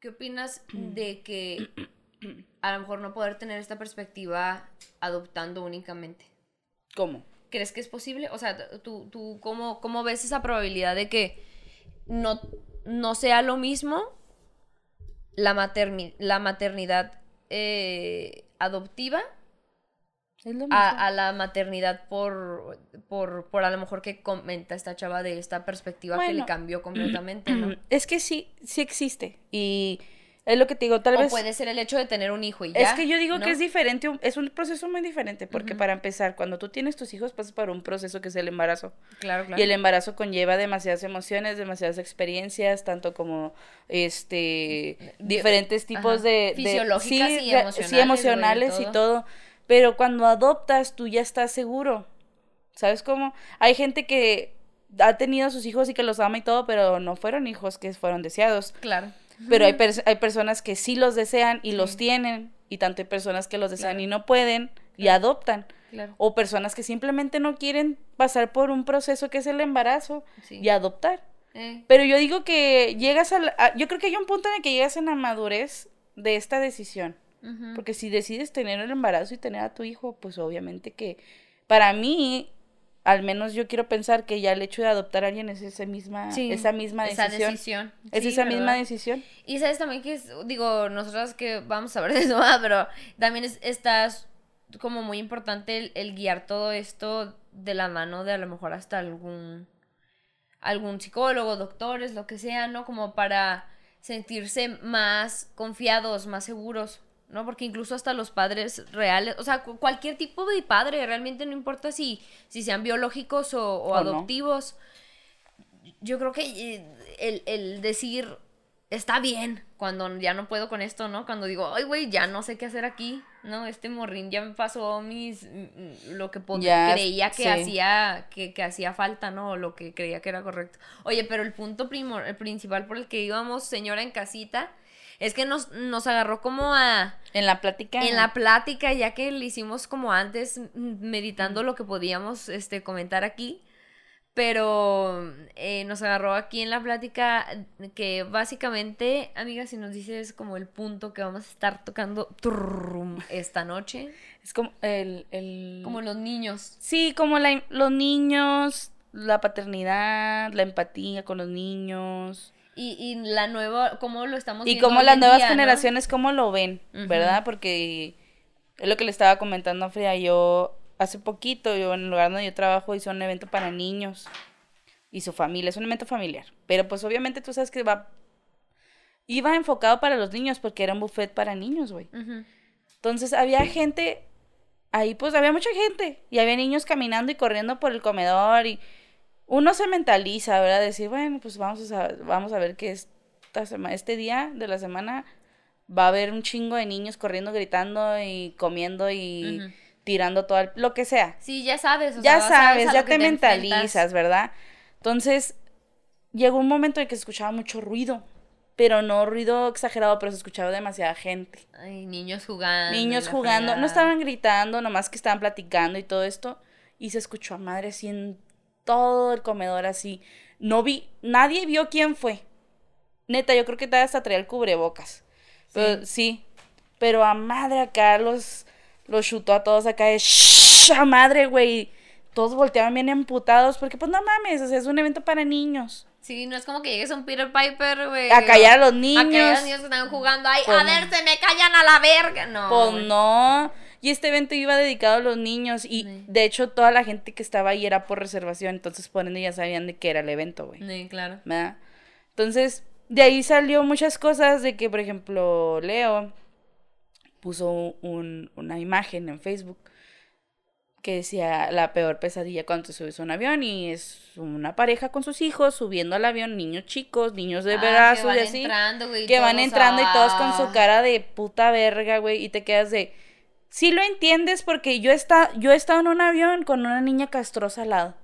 ¿Qué opinas de que a lo mejor no poder tener esta perspectiva adoptando únicamente? ¿Cómo? ¿Crees que es posible? O sea, ¿tú, tú cómo, cómo ves esa probabilidad de que no, no sea lo mismo la, materni- la maternidad eh, adoptiva Es lo mismo. a, a la maternidad por, por, por a lo mejor que comenta esta chava de esta perspectiva que le cambió completamente, ¿no? Es que sí, sí existe. Y es lo que te digo, tal O vez... puede ser el hecho de tener un hijo y ya. Es que yo digo ¿no? que es diferente, es un proceso muy diferente, porque para empezar, cuando tú tienes tus hijos pasas por un proceso que es el embarazo. Claro, claro. Y el embarazo conlleva demasiadas emociones, demasiadas experiencias, tanto como este diferentes tipos ajá. de, de- Fisiológicas y re- emocionales, sí, emocionales y todo. todo. Pero cuando adoptas, tú ya estás seguro. ¿Sabes cómo? Hay gente que ha tenido sus hijos y que los ama y todo, pero no fueron hijos que fueron deseados. Claro. Pero hay, pers- hay personas que sí los desean y los tienen, y tanto hay personas que los desean Claro. y no pueden y Claro. adoptan. Claro. O personas que simplemente no quieren pasar por un proceso que es el embarazo Sí. y adoptar. Eh, Pero yo digo que llegas a, la- a- Yo creo que hay un punto en el que llegas en la madurez de esta decisión. Porque si decides tener el embarazo y tener a tu hijo, pues obviamente que... Para mí, al menos yo quiero pensar que ya el hecho de adoptar a alguien es esa misma, Sí, esa misma esa decisión. decisión. Es Sí, esa misma decisión. Y sabes también que es, digo, nosotras que vamos a ver de eso, ¿verdad? pero también es, estás como muy importante el, el guiar todo esto de la mano de a lo mejor hasta algún algún psicólogo, doctores, lo que sea, ¿no? Como para sentirse más confiados, más seguros, ¿no? Porque incluso hasta los padres reales, o sea, cu- cualquier tipo de padre, realmente no importa si, si sean biológicos o, o O no. adoptivos, yo creo que eh, el, el decir está bien cuando ya no puedo con esto, ¿no? Cuando digo, ay, güey, ya no sé qué hacer aquí, ¿no? Este morrín ya me pasó mis, lo que creía que sí. hacía, que, que hacía falta, ¿no? O lo que creía que era correcto. Oye, pero el punto primor, el principal por el que íbamos, señora en casita, es que nos, nos agarró como a, En la plática. en la plática, ya que le hicimos como antes, meditando lo que podíamos este, comentar aquí. Pero eh, nos agarró aquí en la plática que básicamente, amiga, si nos dices como el punto que vamos a estar tocando turrum, esta noche, Es como el... el... como los niños. Sí, como la, los niños, la paternidad, la empatía con los niños. Y, y la nueva, cómo lo estamos Y viendo como hoy las nuevas día, ¿no? generaciones, cómo lo ven. ¿verdad? Porque es lo que le estaba comentando a Frida. Yo hace poquito, yo en el lugar donde yo trabajo hice un evento para niños y su familia. Es un evento familiar. Pero pues obviamente tú sabes que va... Iba enfocado para los niños porque era un buffet para niños, güey. Entonces había gente, ahí pues había mucha gente y había niños caminando y corriendo por el comedor y uno se mentaliza, ¿verdad? Decir, bueno, pues vamos a, vamos a ver que esta sema- este día de la semana va a haber un chingo de niños corriendo, gritando y comiendo y tirando todo el- lo que sea. Sí, ya sabes. o ya sea, sabes, ya te, enfrentas. mentalizas, ¿verdad? Entonces llegó un momento en que se escuchaba mucho ruido, pero no ruido exagerado, pero se escuchaba demasiada gente Ay, niños jugando. niños jugando, no estaban gritando, nomás que estaban platicando y todo esto, y se escuchó a madre así en todo el comedor así. No vi, nadie vio quién fue. Neta, yo creo que todavía hasta traía el cubrebocas. Pero, sí. Pero a madre acá los, los chutó a todos acá de "Shh, a madre, güey. Todos volteaban bien emputados porque pues no mames, o sea, es un evento para niños. Sí, no es como que llegues a un Peter Piper, güey. A callar a los A niños. callar a los niños que están jugando. Ay, Pues a no. ver, se me callan a la verga. No. Pues no. Y este evento iba dedicado a los niños. Y Sí. de hecho, toda la gente que estaba ahí era por reservación. Entonces, por ende, ya sabían de qué era el evento, güey. Sí, claro. ¿Verdad? Entonces, de ahí salió muchas cosas. De que, por ejemplo, Leo puso un- una imagen en Facebook que decía la peor pesadilla cuando te subes a un avión y es una pareja con sus hijos subiendo al avión, niños chicos, niños de Ah, que brazos van y así entrando, güey, que van entrando y todos con su ah. cara de puta verga, güey, y te quedas de... Sí lo entiendes porque yo he, esta- yo he estado en un avión con una niña castrosa al lado.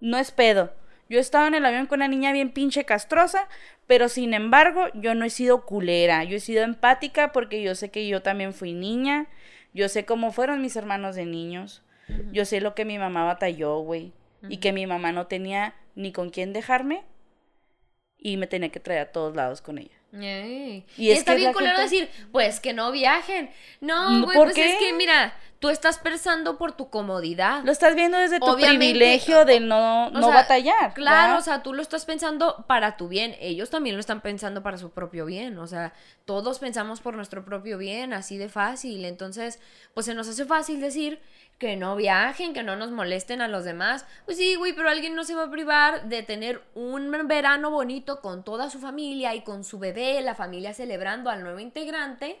No es pedo. Yo he estado en el avión con una niña bien pinche castrosa, pero sin embargo yo no he sido culera. Yo he sido empática porque yo sé que yo también fui niña. Yo sé cómo fueron mis hermanos de niños. Yo sé lo que mi mamá batalló, güey. Y que mi mamá no tenía ni con quién dejarme y me tenía que traer a todos lados con ella. Ey. Y Y es está que bien culero gente- decir, pues que no viajen. No, No, güey, ¿por pues qué? es que mira, tú estás pensando por tu comodidad. Lo estás viendo desde tu Obviamente, privilegio de no, no sea, batallar. Claro, ¿verdad? o sea, tú lo estás pensando para tu bien. Ellos también lo están pensando para su propio bien. O sea, todos pensamos por nuestro propio bien, así de fácil. Entonces, pues se nos hace fácil decir que no viajen, que no nos molesten a los demás. Pues sí, güey, pero alguien no se va a privar de tener un verano bonito con toda su familia y con su bebé, la familia celebrando al nuevo integrante.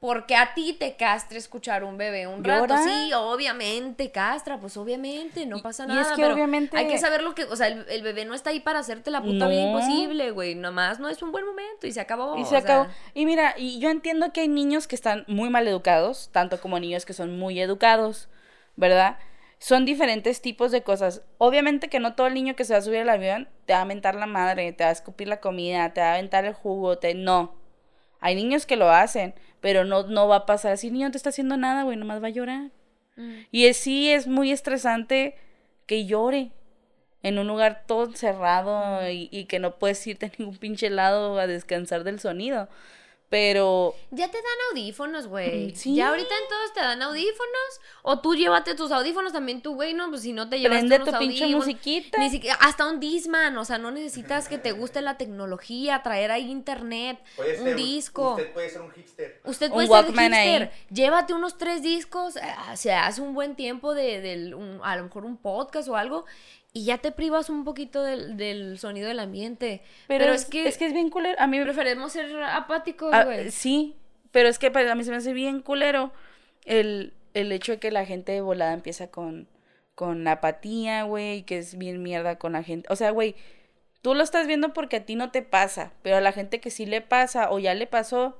Porque a ti te castra escuchar un bebé un rato. ¿Llora? Sí, obviamente, castra, pues obviamente, no pasa y nada. es que pero obviamente- Hay que saber lo que. O sea, el, el bebé no está ahí para hacerte la puta vida No. imposible, güey. Nomás no es un buen momento y se acabó. Y se sea, acabó. Y mira, y yo entiendo que hay niños que están muy mal educados, tanto como niños que son muy educados, ¿verdad? Son diferentes tipos de cosas. Obviamente que no todo el niño que se va a subir al avión te va a mentar la madre, te va a escupir la comida, te va a aventar el jugo, te... No. Hay niños que lo hacen, pero no, no va a pasar así. El niño no te está haciendo nada, güey, nomás va a llorar. mm, Y es, sí es muy estresante que llore en un lugar todo cerrado y, y que no puedes irte a ningún pinche lado a descansar del sonido. Pero Ya te dan audífonos, güey. Mm, sí. Ya ahorita en todos te dan audífonos. O tú llévate tus audífonos también tú, güey. No, pues si no te llevas prende tu pinche audífonos, musiquita. Ni siquiera, hasta un Disman, o sea, no necesitas que te guste la tecnología, traer ahí internet, Puede un ser disco. Usted puede ser un hipster. Usted Un puede Walkman ser ahí. hipster. Llévate unos tres discos, eh, se hace un buen tiempo de, del- un- a lo mejor un podcast o algo, y ya te privas un poquito del, del sonido del ambiente. Pero, es, que, es que es bien culero. A mí preferimos ser apáticos, Ah, güey. sí, pero es que para mí se me hace bien culero el, el hecho de que la gente de volada empieza con, con apatía, güey, que es bien mierda con la gente. O sea, güey, tú lo estás viendo porque a ti no te pasa, pero a la gente que sí le pasa o ya le pasó,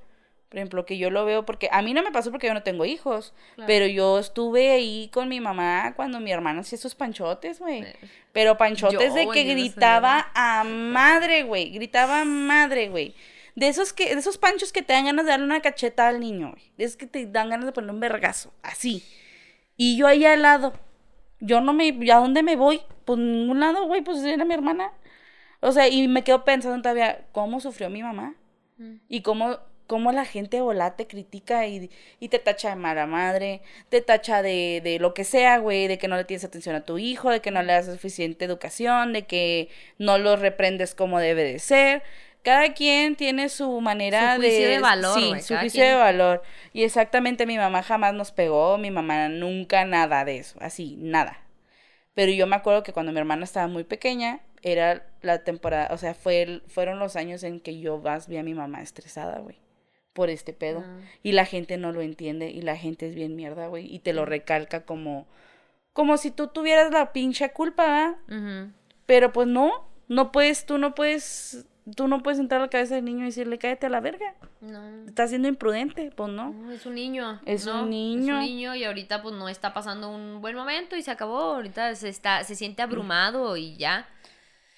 por ejemplo, que yo lo veo porque a mí no me pasó porque yo no tengo hijos, Claro. pero yo estuve ahí con mi mamá cuando mi hermano hacía esos panchotes, güey. Pero panchotes Yo, de que no gritaba a madre, güey. Gritaba a madre, güey. De esos que, de esos panchos que te dan ganas de darle una cacheta al niño, güey. De esos que te dan ganas de poner un vergazo. Así. Y yo ahí al lado. Yo no me. ¿A dónde me voy? Pues ningún lado, güey. Pues era mi hermana. O sea, y me quedo pensando todavía, ¿cómo sufrió mi mamá? Mm. Y cómo, cómo la gente de volá te critica y, y te tacha de mala madre, te tacha de, de lo que sea, güey, de que no le tienes atención a tu hijo, de que no le das suficiente educación, de que no lo reprendes como debe de ser. Cada quien tiene su manera Su juicio de valor, Sí, güey, su de valor. Y exactamente mi mamá jamás nos pegó, mi mamá nunca nada de eso, así, nada. Pero yo me acuerdo que cuando mi hermana estaba muy pequeña, era la temporada, o sea, fue el- fueron los años en que yo más vi a mi mamá estresada, güey, por este pedo. Ah. Y la gente no lo entiende y la gente es bien mierda, güey, y te lo recalca como, como si tú tuvieras la pinche culpa, ¿verdad? Pero pues no, no puedes, tú no puedes, tú no puedes entrar a la cabeza del niño y decirle, cállate a la verga, No. estás siendo imprudente, pues no. No, es un niño. Es ¿no? un niño. Es un niño y ahorita pues no está pasando un buen momento y se acabó. Ahorita se está, se siente abrumado y ya.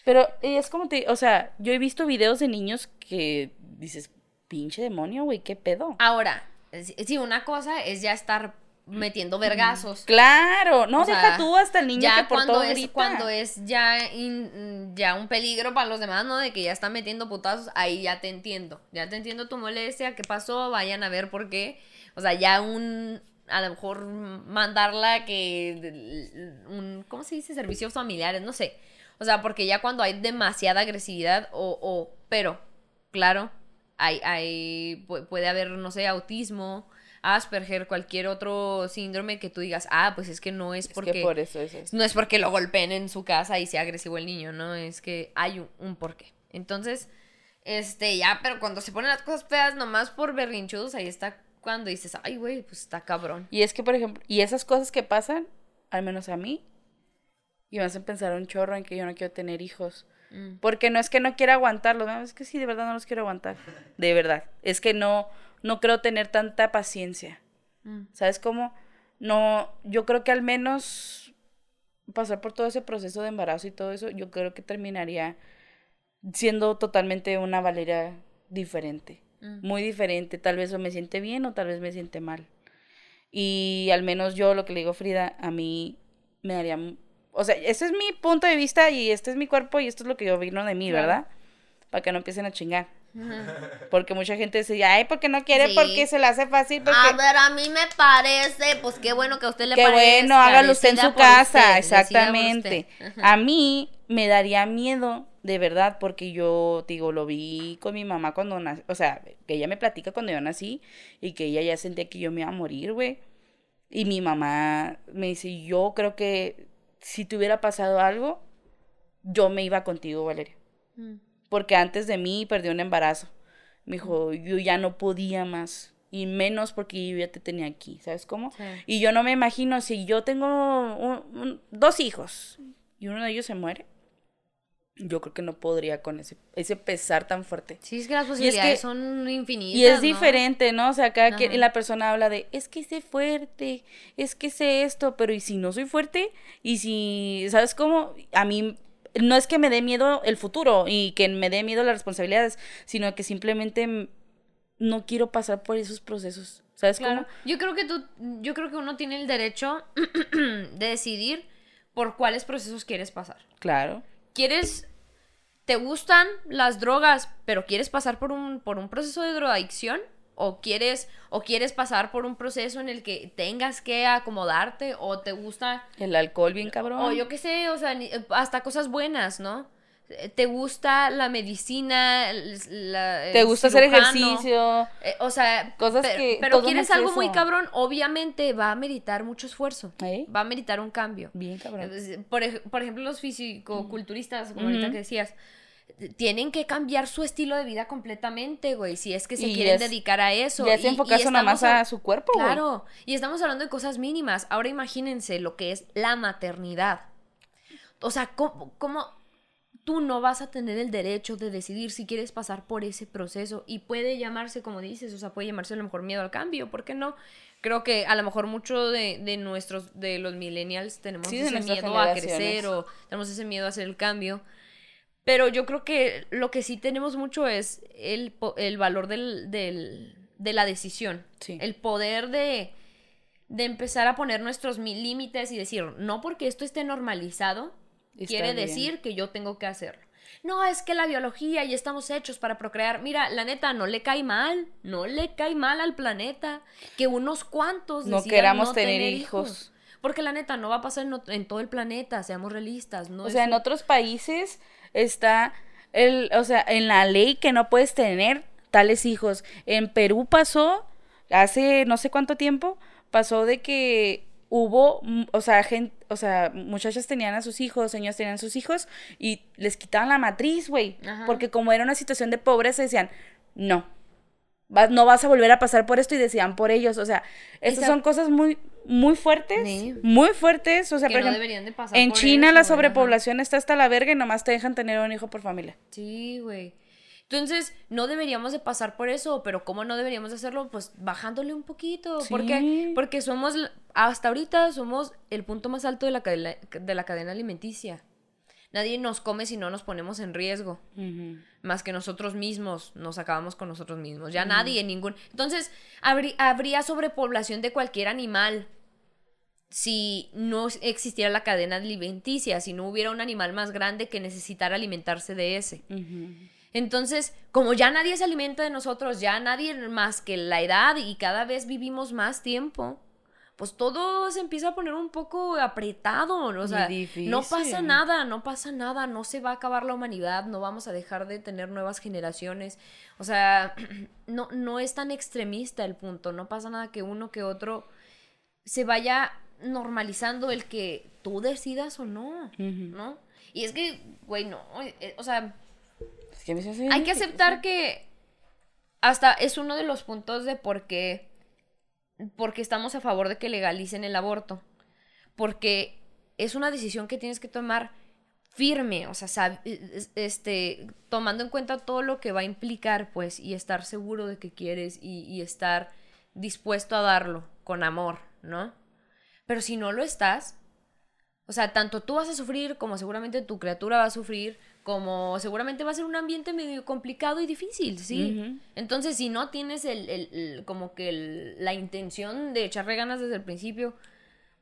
Pero es como te, o sea, yo he visto videos de niños que dices, pinche demonio, güey, qué pedo. Ahora, sí, sí, una cosa es ya estar metiendo vergazos. Claro, no, O sea, deja tú hasta el niño ya que por cuando todo es grita. cuando es ya in- ya un peligro para los demás, ¿no? De que ya están metiendo putazos, ahí ya te entiendo. Ya te entiendo tu molestia, qué pasó, vayan a ver por qué. O sea, ya un a lo mejor mandarla que un ¿cómo se dice? servicios familiares, no sé. O sea, porque ya cuando hay demasiada agresividad o, o pero claro, hay hay pu- puede haber no sé, autismo, Asperger, cualquier otro síndrome que tú digas, "Ah, pues es que no es Es porque que por eso es eso. no es porque lo golpeen en su casa y sea agresivo el niño, ¿no? Es que hay un, un porqué. Entonces, este, ya, pero cuando se ponen las cosas feas nomás por berrinchudos, ahí está cuando dices, ay, güey, pues está cabrón. Y es que, por ejemplo, y esas cosas que pasan, al menos a mí, y me hacen pensar un chorro en que yo no quiero tener hijos. Mm. Porque no es que no quiera aguantarlos, no, es que sí, de verdad no los quiero aguantar. De verdad. Es que no, no creo tener tanta paciencia. Mm. ¿Sabes cómo? No, yo creo que al menos pasar por todo ese proceso de embarazo y todo eso, yo creo que terminaría siendo totalmente una Valeria diferente. Mm. Muy diferente. Tal vez o me siente bien o tal vez me siente mal. Y al menos yo lo que le digo a Frida, a mí me daría... O sea, ese es mi punto de vista y este es mi cuerpo y esto es lo que yo vino de mí, Claro. ¿verdad? Para que no empiecen a chingar. Porque mucha gente dice, ay, porque no quiere, Sí. porque se le hace fácil, porque... A ver, a mí me parece, pues qué bueno que a usted le Qué parezca. bueno, hágalo usted en su casa, usted, exactamente. A mí me daría miedo, de verdad, porque yo, digo, lo vi con mi mamá cuando nací, o sea, que ella me platica cuando yo nací y que ella ya sentía que yo me iba a morir, güey. Y mi mamá me dice, yo creo que si te hubiera pasado algo, yo me iba contigo, Valeria. Mm. Porque antes de mí perdí un embarazo. Me dijo, yo ya no podía más. Y menos porque yo ya te tenía aquí, ¿sabes cómo? Sí. Y yo no me imagino si yo tengo un- un- dos hijos y uno de ellos se muere. Yo creo que no podría con ese, ese pesar tan fuerte. Sí, es que las que- posibilidades son infinitas. Y es ¿no? diferente, ¿no? O sea, cada quien, Ajá. la persona habla de, es que sé fuerte, es que sé esto, pero ¿y si no soy fuerte? Y si, ¿sabes cómo? A mí, no es que me dé miedo el futuro y que me dé miedo las responsabilidades, sino que simplemente no quiero pasar por esos procesos, ¿sabes Claro. cómo? Yo creo que tú, yo creo que uno tiene el derecho de decidir por cuáles procesos quieres pasar. Claro. ¿Quieres, te gustan las drogas, pero quieres pasar por un, por un proceso de drogadicción? ¿O quieres, ¿O quieres pasar por un proceso en el que tengas que acomodarte? ¿O te gusta El alcohol bien cabrón. O yo qué sé, o sea, hasta cosas buenas, ¿no? ¿Te gusta la medicina? la- Te gusta hacer ejercicio. Eh, o sea, Cosas que Pero quieres algo muy cabrón, obviamente va a meditar mucho esfuerzo. ¿Eh? Va a meditar un cambio. Bien cabrón. Eh, Por, ej- por ejemplo, los fisicoculturistas, como ahorita que decías, tienen que cambiar su estilo de vida completamente, güey, si es que se Y quieren es- dedicar a eso. Ya se enfocarse nada más a su cuerpo, güey. Claro, y estamos hablando de cosas mínimas. Ahora imagínense lo que es la maternidad. O sea, ¿cómo, cómo tú no vas a tener el derecho de decidir si quieres pasar por ese proceso? Y puede llamarse, como dices, o sea, puede llamarse a lo mejor miedo al cambio, ¿por qué no? Creo que a lo mejor mucho de, de nuestros, de los millennials tenemos Sí, ese miedo a crecer o tenemos ese miedo a hacer el cambio. Pero yo creo que lo que sí tenemos mucho es el, el valor del, del- de la decisión. Sí. El poder de, de empezar a poner nuestros mi- límites y decir, no porque esto esté normalizado, Está quiere bien. decir que yo tengo que hacerlo. No, es que la biología y estamos hechos para procrear. Mira, la neta, no le cae mal, no le cae mal al planeta que unos cuantos No queramos no tener hijos. Porque la neta, no va a pasar en, todo el planeta, seamos realistas. No O sea, en otros países está el, o sea, en la ley que no puedes tener tales hijos. En Perú pasó hace no sé cuánto tiempo, pasó de que hubo, mm, o sea, gente, o sea, muchachas tenían a sus hijos, señores tenían a sus hijos y les quitaban la matriz, güey, porque como era una situación de pobreza decían, "No. vas- no vas a volver a pasar por esto y decían por ellos, o sea, estas Esa- son cosas muy muy fuertes, Sí. muy fuertes, o sea, que por no ejemplo, deberían de pasar en por China eso, la ajá. sobrepoblación está hasta la verga y nomás te dejan tener un hijo por familia. Sí, güey. Entonces, no deberíamos de pasar por eso, pero ¿cómo no deberíamos de hacerlo? Pues bajándole un poquito. ¿Por qué? Sí. Porque somos, hasta ahorita somos el punto más alto de la, cadena, de la cadena alimenticia. Nadie nos come si no nos ponemos en riesgo. Más que nosotros mismos, nos acabamos con nosotros mismos. Ya nadie, ningún... Entonces, habrí- habría sobrepoblación de cualquier animal si no existiera la cadena alimenticia, si no hubiera un animal más grande que necesitara alimentarse de ese. Entonces, como ya nadie se alimenta de nosotros, ya nadie más que la edad y cada vez vivimos más tiempo, pues todo se empieza a poner un poco apretado, o sea, no pasa nada, no pasa nada, no se va a acabar la humanidad, no vamos a dejar de tener nuevas generaciones, o sea, no, no es tan extremista el punto, no pasa nada que uno que otro se vaya normalizando el que tú decidas o no, ¿no? Y es que, güey, no, eh, o sea, Es que a hay que aceptar que hasta es uno de los puntos de por qué, porque estamos a favor de que legalicen el aborto. Porque es una decisión que tienes que tomar firme, o sea, sab- es- este, tomando en cuenta todo lo que va a implicar, pues, y estar seguro de que quieres y, y estar dispuesto a darlo con amor, ¿no? Pero si no lo estás, o sea, tanto tú vas a sufrir como seguramente tu criatura va a sufrir, como seguramente va a ser un ambiente medio complicado y difícil, ¿sí? Entonces, si no tienes el, el- el- como que el- la intención de echarle ganas desde el principio,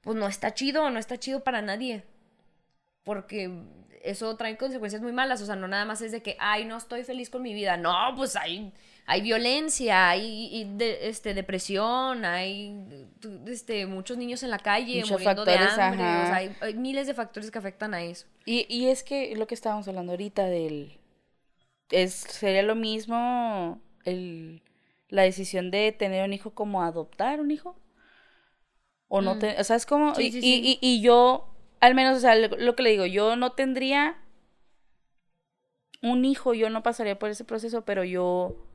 pues no está chido, no está chido para nadie. porque eso trae consecuencias muy malas, o sea, no nada más es de que, ay, no estoy feliz con mi vida, no, pues hay, hay violencia, hay este, depresión, hay este, muchos niños en la calle muriendo de hambre, o sea, hay, miles de factores que afectan a eso. Y, y es que lo que estábamos hablando ahorita del, es, sería lo mismo el, la decisión de tener un hijo como adoptar un hijo. O no, mm. te, o sea, es como, y, Y, y, yo, al menos, o sea, lo, que le digo, yo no tendría un hijo, yo no pasaría por ese proceso, pero yo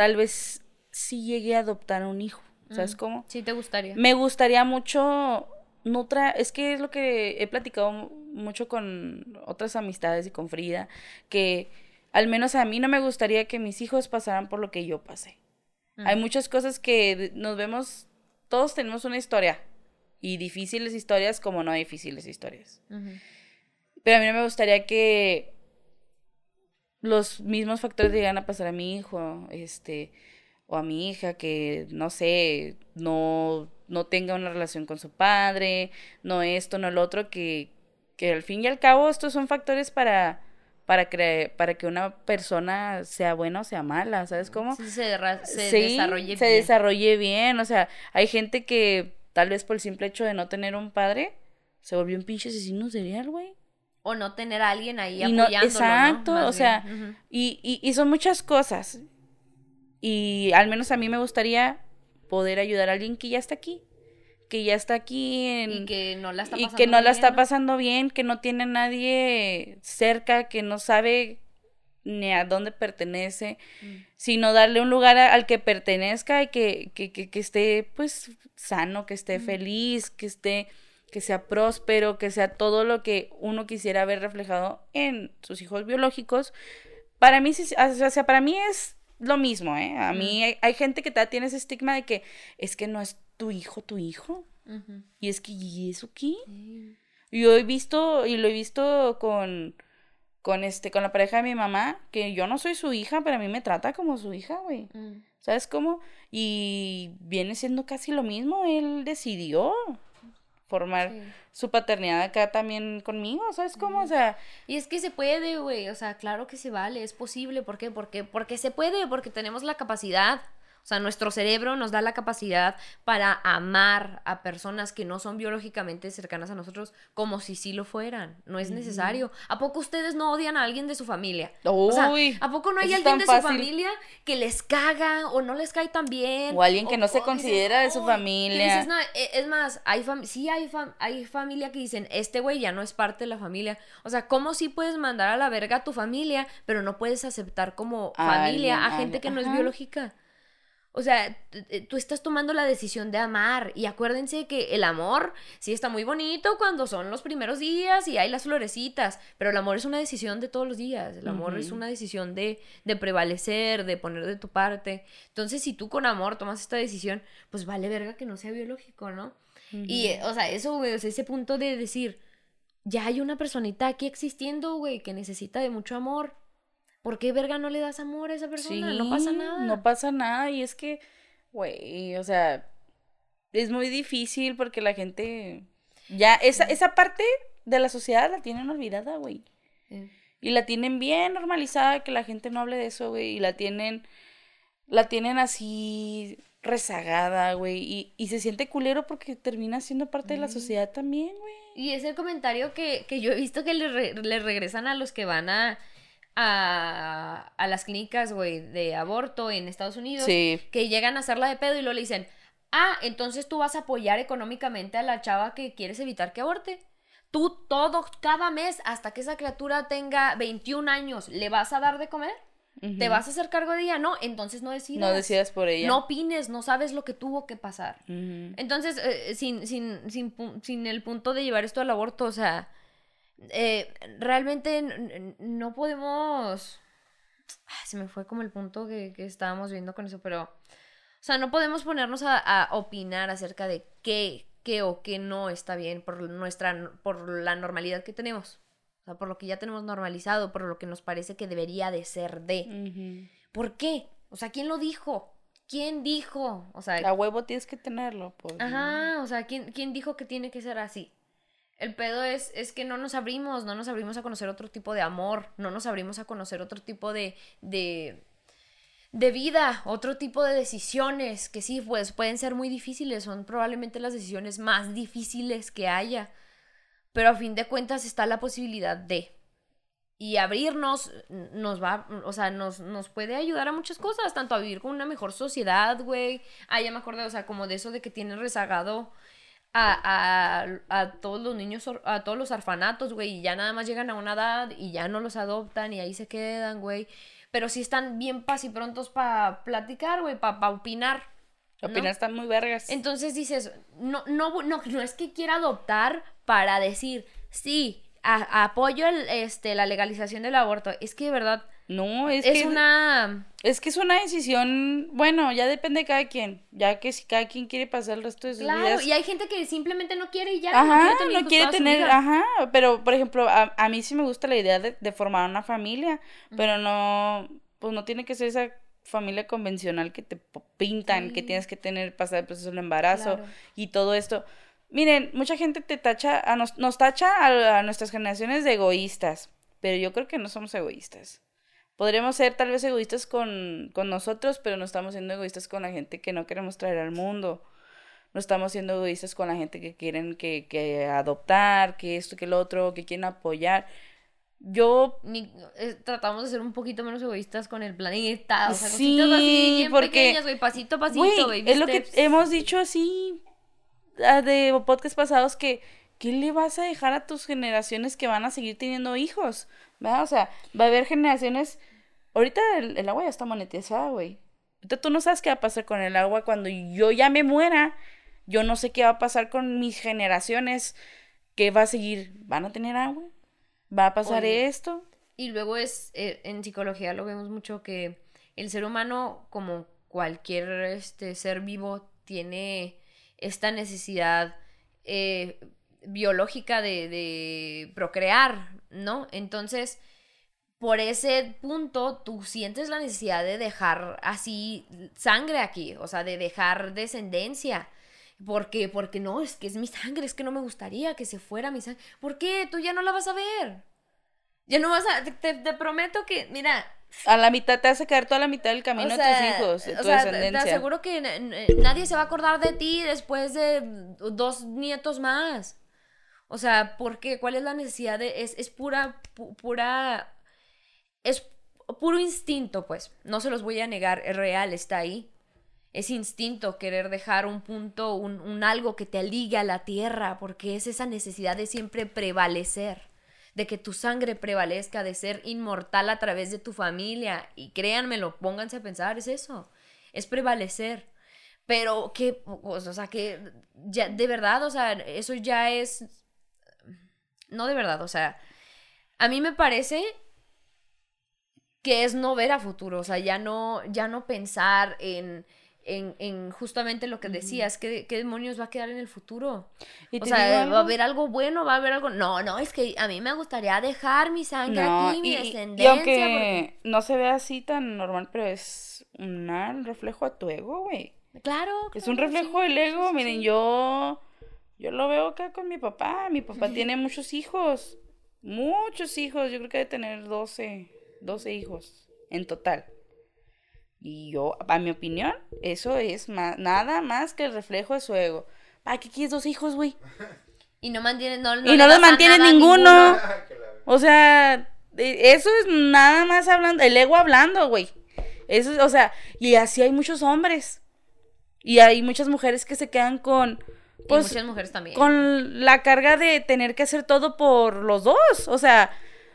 tal vez sí llegué a adoptar un hijo, ¿sabes cómo? Sí, te gustaría. Me gustaría mucho, Nutra, es que es lo que he platicado mucho con otras amistades y con Frida, que al menos a mí no me gustaría que mis hijos pasaran por lo que yo pasé. Hay muchas cosas que nos vemos, todos tenemos una historia y difíciles historias como no difíciles historias. Pero a mí no me gustaría que los mismos factores llegan a pasar a mi hijo, este, o a mi hija que, no sé, no, no tenga una relación con su padre, no esto, no lo otro, que, que al fin y al cabo estos son factores para para, para que una persona sea buena o sea mala, ¿sabes cómo? Sí, se, desarrolle bien. Se desarrolle bien, o sea, hay gente que tal vez por el simple hecho de no tener un padre, se volvió un pinche asesino serial, güey. O no tener a alguien ahí apoyándolo, Exacto, o sea, y, y, y son muchas cosas. Y al menos a mí me gustaría poder ayudar a alguien que ya está aquí que ya está aquí y que no la está pasando y que no la está pasando bien, que no tiene nadie cerca, que no sabe ni a dónde pertenece, mm. sino darle un lugar al que pertenezca y que, que, que, esté pues sano, que esté mm. feliz, que esté, que sea próspero, que sea todo lo que uno quisiera ver reflejado en sus hijos biológicos. Para mí, o sea, para mí es lo mismo, ¿eh? A mí hay, gente que tiene ese estigma de que es que no es tu hijo, tu hijo. Y es que, ¿y eso qué? Yo he visto, y lo he visto con, con este, con la pareja de mi mamá, que yo no soy su hija, pero a mí me trata como su hija, güey. Mm. ¿Sabes cómo? Y viene siendo casi lo mismo, él decidió formar su paternidad acá también conmigo, ¿sabes cómo? O sea... Y es que se puede, güey, o sea, claro que se vale, es posible, ¿por qué? Porque, porque se puede, porque tenemos la capacidad. O sea, nuestro cerebro nos da la capacidad para amar a personas que no son biológicamente cercanas a nosotros como si sí lo fueran. No es necesario. ¿A poco ustedes no odian a alguien de su familia? o sea, ¿a poco no hay alguien de su familia que les caga o no les cae tan bien? O alguien que no se considera de su familia. E, es más, hay sí hay, hay familia que dicen, este güey ya no es parte de la familia. O sea, ¿cómo sí puedes mandar a la verga a tu familia, pero no puedes aceptar como familia a gente que no es biológica? O sea, tú estás tomando la decisión de amar y acuérdense que el amor sí está muy bonito cuando son los primeros días y hay las florecitas, pero el amor es una decisión de todos los días, el amor es una decisión de, de prevalecer, de poner de tu parte. Entonces, si tú con amor tomas esta decisión, pues vale verga que no sea biológico, ¿no? Y, eh, o sea, eso, güey, o sea, ese punto de decir, ya hay una personita aquí existiendo, güey, que necesita de mucho amor ¿Por qué verga no le das amor a esa persona? no pasa nada. No pasa nada y es que, güey, o sea, es muy difícil porque la gente ya esa esa parte de la sociedad la tienen olvidada, güey. Y la tienen bien normalizada que la gente no hable de eso, güey, y la tienen la tienen así rezagada, güey, y, y, se siente culero porque termina siendo parte de la sociedad también, güey. Y es el comentario que, que yo he visto que le, le regresan a los que van a a, a las clínicas, güey, de aborto en Estados Unidos, que llegan a hacerla de pedo y luego le dicen, ah, entonces tú vas a apoyar económicamente a la chava que quieres evitar que aborte. Tú todo, cada mes, hasta que esa criatura tenga 21 años, ¿le vas a dar de comer? ¿Te vas a hacer cargo de ella? No, entonces no decidas. No decidas por ella. No opines, no sabes lo que tuvo que pasar. Entonces, eh, sin, sin, sin, sin el punto de llevar esto al aborto, o sea, eh, realmente no podemos... Se me fue como el punto que, estábamos viendo con eso, pero... O sea, no podemos ponernos a, opinar acerca de qué, qué o qué no está bien por nuestra, por la normalidad que tenemos. O sea, por lo que ya tenemos normalizado, por lo que nos parece que debería de ser de. ¿Por qué? O sea, ¿quién lo dijo? ¿Quién dijo? O sea, a huevo tienes que tenerlo. Pues, ajá, o sea, ¿quién, ¿quién dijo que tiene que ser así? El pedo es, es que no nos abrimos, no nos abrimos a conocer otro tipo de amor, no nos abrimos a conocer otro tipo de, de, de vida, otro tipo de decisiones, que sí, pues pueden ser muy difíciles, son probablemente las decisiones más difíciles que haya, pero a fin de cuentas está la posibilidad de. Y abrirnos nos va, o sea, nos, nos puede ayudar a muchas cosas, tanto a vivir con una mejor sociedad, güey. Ah, ya me acordé, o sea, como de eso de que tienen rezagado a, a, a todos los niños, a todos los orfanatos, güey, y ya nada más llegan a una edad y ya no los adoptan y ahí se quedan, güey. Pero sí están bien pas y prontos para platicar, güey, para pa opinar. Opinar están muy vergas. Entonces dices, no, no, no, no es que quiera adoptar para decir, sí, apoyo el, este, la legalización del aborto. Es que de verdad no, es, es una... Es que es una decisión, bueno, ya depende de cada quien, ya que si cada quien quiere pasar el resto de sus claro, y hay gente que simplemente no quiere y ya ajá, no quiere tener, ajá, pero por ejemplo, a, a, mí sí me gusta la idea de, de formar una familia, pero no, pues no tiene que ser esa familia convencional que te pintan, que tienes que tener, pasar el proceso del embarazo y todo esto. Miren, mucha gente te tacha, a nos, nos tacha a, a nuestras generaciones de egoístas, pero yo creo que no somos egoístas podremos ser tal vez egoístas con, con, nosotros, pero no estamos siendo egoístas con la gente que no queremos traer al mundo. No estamos siendo egoístas con la gente que quieren que, que adoptar, que esto, que lo otro, que quieren apoyar. Yo Ni, eh, tratamos de ser un poquito menos egoístas con el planeta, o sea, sí, cositas así bien porque, pequeñas, güey, pasito a pasito, güey. Es lo que hemos dicho así ah, de podcast pasados que ¿qué le vas a dejar a tus generaciones que van a seguir teniendo hijos? ¿Verdad? O sea, va a haber generaciones Ahorita el, agua ya está monetizada, güey. Ahorita tú no sabes qué va a pasar con el agua cuando yo ya me muera. Yo no sé qué va a pasar con mis generaciones. ¿Qué va a seguir? ¿Van a tener agua? ¿Va a pasar esto? Y luego es, eh, en psicología lo vemos mucho que el ser humano, como cualquier este, ser vivo, tiene esta necesidad eh, biológica de, de procrear, ¿no? Entonces, por ese punto tú sientes la necesidad de dejar así sangre aquí, o sea, de dejar descendencia. Porque, porque no, es que es mi sangre, es que no me gustaría que se fuera mi sangre. ¿Por qué? Tú ya no la vas a ver. Ya no vas a, te, te prometo que, mira, a la mitad te hace caer toda la mitad del camino de tus hijos, de tu o sea, descendencia. Te aseguro que nadie se va a acordar de ti después de dos nietos más. O sea, ¿por qué? ¿Cuál es la necesidad de...? Es, es pura, pura es puro instinto, pues. No se los voy a negar, es real, está ahí. Es instinto querer dejar un punto, un, algo que te ligue a la tierra, porque es esa necesidad de siempre prevalecer, de que tu sangre prevalezca, de ser inmortal a través de tu familia. Y créanmelo, pónganse a pensar, es eso, es prevalecer. Pero que, o sea, que ya, de verdad, o sea, eso ya es... No de verdad, o sea, a mí me parece que es no ver a futuro, o sea, ya no, ya no pensar en, en, en justamente lo que decías, ¿qué, ¿qué, demonios va a quedar en el futuro? o sea, ¿va a haber algo bueno? ¿Va a haber algo? No, no, es que a mí me gustaría dejar mi sangre aquí, mi descendencia. Y aunque no se ve así tan normal, pero es un reflejo a tu ego, güey. Claro, Es un reflejo del ego, miren, yo... Yo lo veo acá con mi papá. Mi papá tiene muchos hijos. Muchos hijos. Yo creo que debe tener 12. 12 hijos en total. Y yo, a mi opinión, eso es nada más que el reflejo de su ego. ¿Para qué quieres dos hijos, güey? Y no mantienes, no, y no los mantiene ninguno. O sea, eso es nada más hablando, el ego hablando, güey. Eso, o sea, y así hay muchos hombres. Y hay muchas mujeres que se quedan con. Pues, muchas mujeres también. Con la carga de tener que hacer todo por los dos. O sea,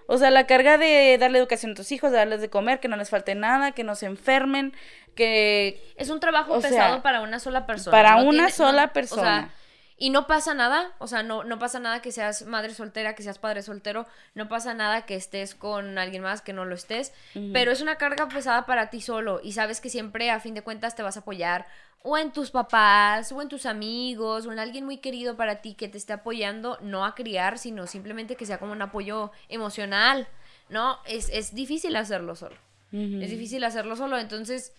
o sea, la carga de darle educación a tus hijos, de darles de comer, que no les falte nada, que no se enfermen, que... Es un trabajo pesado para una sola persona. Para una sola persona. O sea, y no pasa nada, o sea, no, no pasa nada que seas madre soltera, que seas padre soltero, no pasa nada que estés con alguien más, que no lo estés, pero es una carga pesada para ti solo y sabes que siempre a fin de cuentas te vas a apoyar o en tus papás, o en tus amigos, o en alguien muy querido para ti que te esté apoyando, no a criar, sino simplemente que sea como un apoyo emocional, ¿no? Es, es difícil hacerlo solo. Es difícil hacerlo solo, entonces,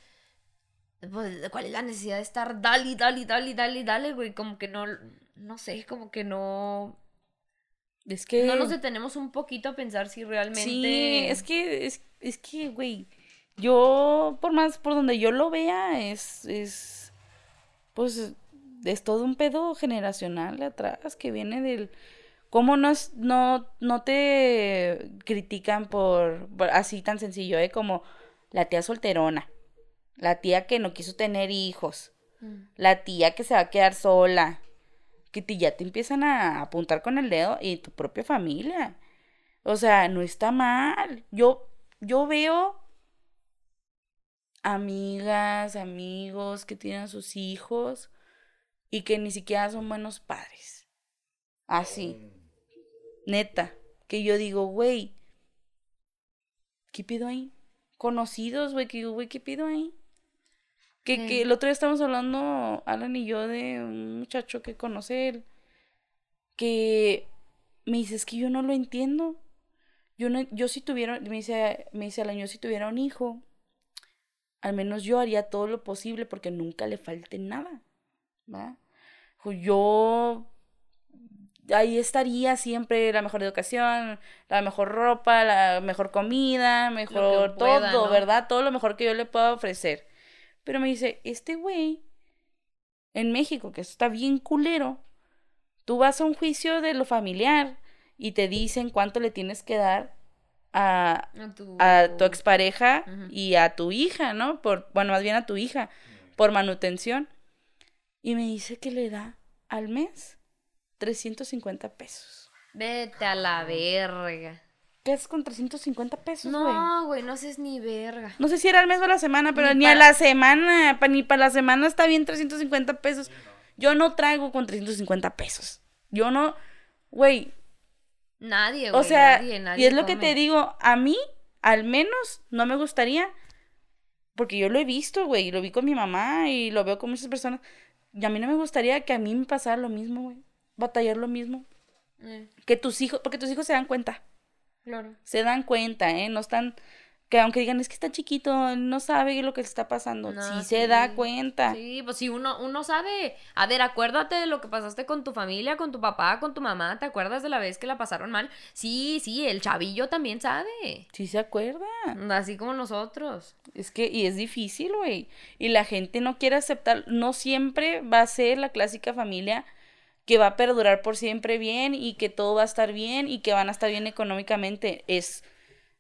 pues, ¿cuál es la necesidad de estar dale, dale, dale, dale, dale, güey? Como que no, no sé, como que no... Es que... No nos detenemos un poquito a pensar si realmente... Sí, es que, es, es que, güey, yo, por más, por donde yo lo vea, es, es, pues, es todo un pedo generacional atrás que viene del... ¿Cómo no, es, no, no te critican por, por así tan sencillo, eh? Como la tía solterona, la tía que no quiso tener hijos, Mm. la tía que se va a quedar sola, que te, ya te empiezan a apuntar con el dedo y tu propia familia. O sea, no está mal. Yo, yo veo amigas, amigos que tienen a sus hijos y que ni siquiera son buenos padres. Así. Neta. Que yo digo, güey, ¿qué pido ahí? Conocidos, güey, que digo, güey, ¿qué pido ahí? Que, que el otro día estábamos hablando, Alan y yo, de un muchacho que conoce él, que me dice, es que yo no lo entiendo. Yo no, yo si tuviera, me dice, me dice Alan, yo si tuviera un hijo, al menos yo haría todo lo posible porque nunca le falte nada. Dijo, Yo ahí estaría siempre la mejor educación, la mejor ropa, la mejor comida, mejor pueda, todo, ¿no? ¿verdad? Todo lo mejor que yo le pueda ofrecer. Pero me dice, este güey en México, que está bien culero, tú vas a un juicio de lo familiar y te dicen cuánto le tienes que dar a, A tu, a tu expareja y a tu hija, ¿no? Por, bueno, más bien a tu hija, por manutención. Y me dice que le da al mes 350 pesos. Vete a la verga. ¿Qué es con 350 pesos, güey? No, güey, no haces ni verga. No sé si era al mes o a la semana, pero Ni ni, a la semana, pa- ni para la semana está bien 350 pesos. Yo no traigo con 350 pesos. Yo no, güey, Nadie, güey. o sea, nadie, y es lo que te digo, a mí, al menos, no me gustaría, porque yo lo he visto, güey, y lo vi con mi mamá y lo veo con muchas personas, y a mí no me gustaría que a mí me pasara lo mismo, güey, batallar lo mismo, Eh, que tus hijos, porque tus hijos se dan cuenta, claro. se dan cuenta, ¿eh? No están, que aunque digan, es que está chiquito, no sabe lo que le está pasando, No, sí se da sí. cuenta. Sí, pues si uno, uno sabe. A ver, acuérdate de lo que pasaste con tu familia, con tu papá, con tu mamá. ¿Te acuerdas de la vez que la pasaron mal? Sí, sí, el chavillo también sabe. Sí se acuerda. Así como nosotros. Es que, y es difícil, güey. Y la gente no quiere aceptar, no siempre va a ser la clásica familia que va a perdurar por siempre bien y que todo va a estar bien y que van a estar bien económicamente. Es,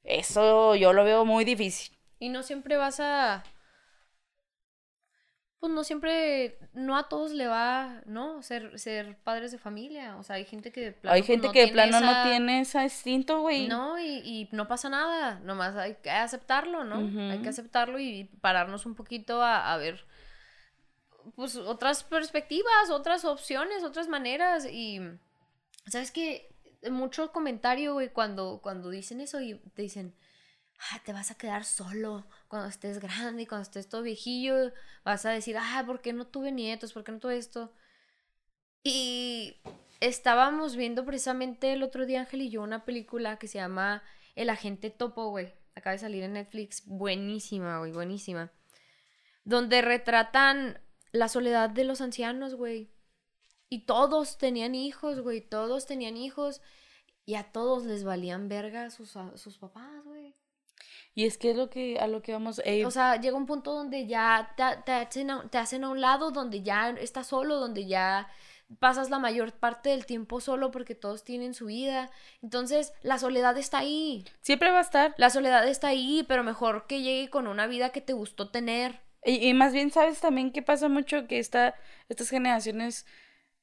eso yo lo veo muy difícil. Y no siempre vas a. Pues no siempre. No a todos le va, ¿no? Ser, ser padres de familia. O sea, hay gente que de plano, Hay pues, gente no que de tiene plano esa- no tiene ese instinto, güey. No, y, y no pasa nada. Nomás hay que aceptarlo, ¿no? Hay que aceptarlo y pararnos un poquito a, a ver. Pues otras perspectivas, otras opciones, otras maneras. Y. ¿Sabes qué? Mucho comentario, güey, cuando, cuando dicen eso y te dicen. Ah, te vas a quedar solo cuando estés grande y cuando estés todo viejillo. Vas a decir, ah, ¿por qué no tuve nietos? ¿Por qué no tuve esto? Y estábamos viendo precisamente el otro día, Ángel y yo, una película que se llama El Agente Topo, güey. Acaba de salir en Netflix. Buenísima, güey, buenísima. Donde retratan la soledad de los ancianos, güey. Y todos tenían hijos, güey. Todos tenían hijos. Y a todos les valían verga sus, a- sus papás, güey. Y es que es lo que, a lo que vamos. eh, O sea, llega un punto donde ya te, te hacen a, te hacen a un lado, donde ya estás solo, donde ya pasas la mayor parte del tiempo solo porque todos tienen su vida. Entonces, la soledad está ahí. siempre va a estar. La soledad está ahí, pero mejor que llegue con una vida que te gustó tener. Y, y más bien, ¿sabes también qué pasa mucho? Que esta, estas generaciones,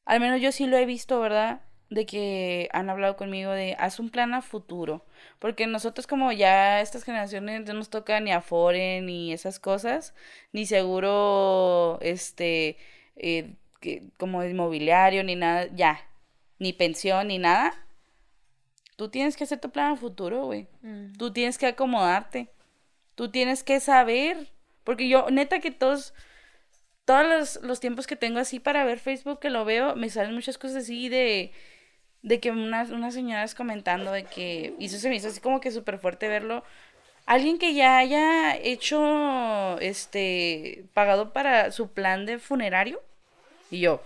al menos yo sí lo he visto, ¿verdad? De que han hablado conmigo de haz un plan a futuro. Porque nosotros como ya estas generaciones no nos toca ni Afore ni esas cosas, ni seguro, este, eh, que, como inmobiliario, ni nada, ya, ni pensión, ni nada. Tú tienes que hacer tu plan a futuro, güey. Tú tienes que acomodarte. Tú tienes que saber. Porque yo, neta que todos, todos los, los tiempos que tengo así para ver Facebook, que lo veo, me salen muchas cosas así de, de que unas, unas señoras comentando de que, y eso se me hizo así como que súper fuerte verlo. Alguien que ya haya hecho, este, pagado para su plan de funerario. Y yo,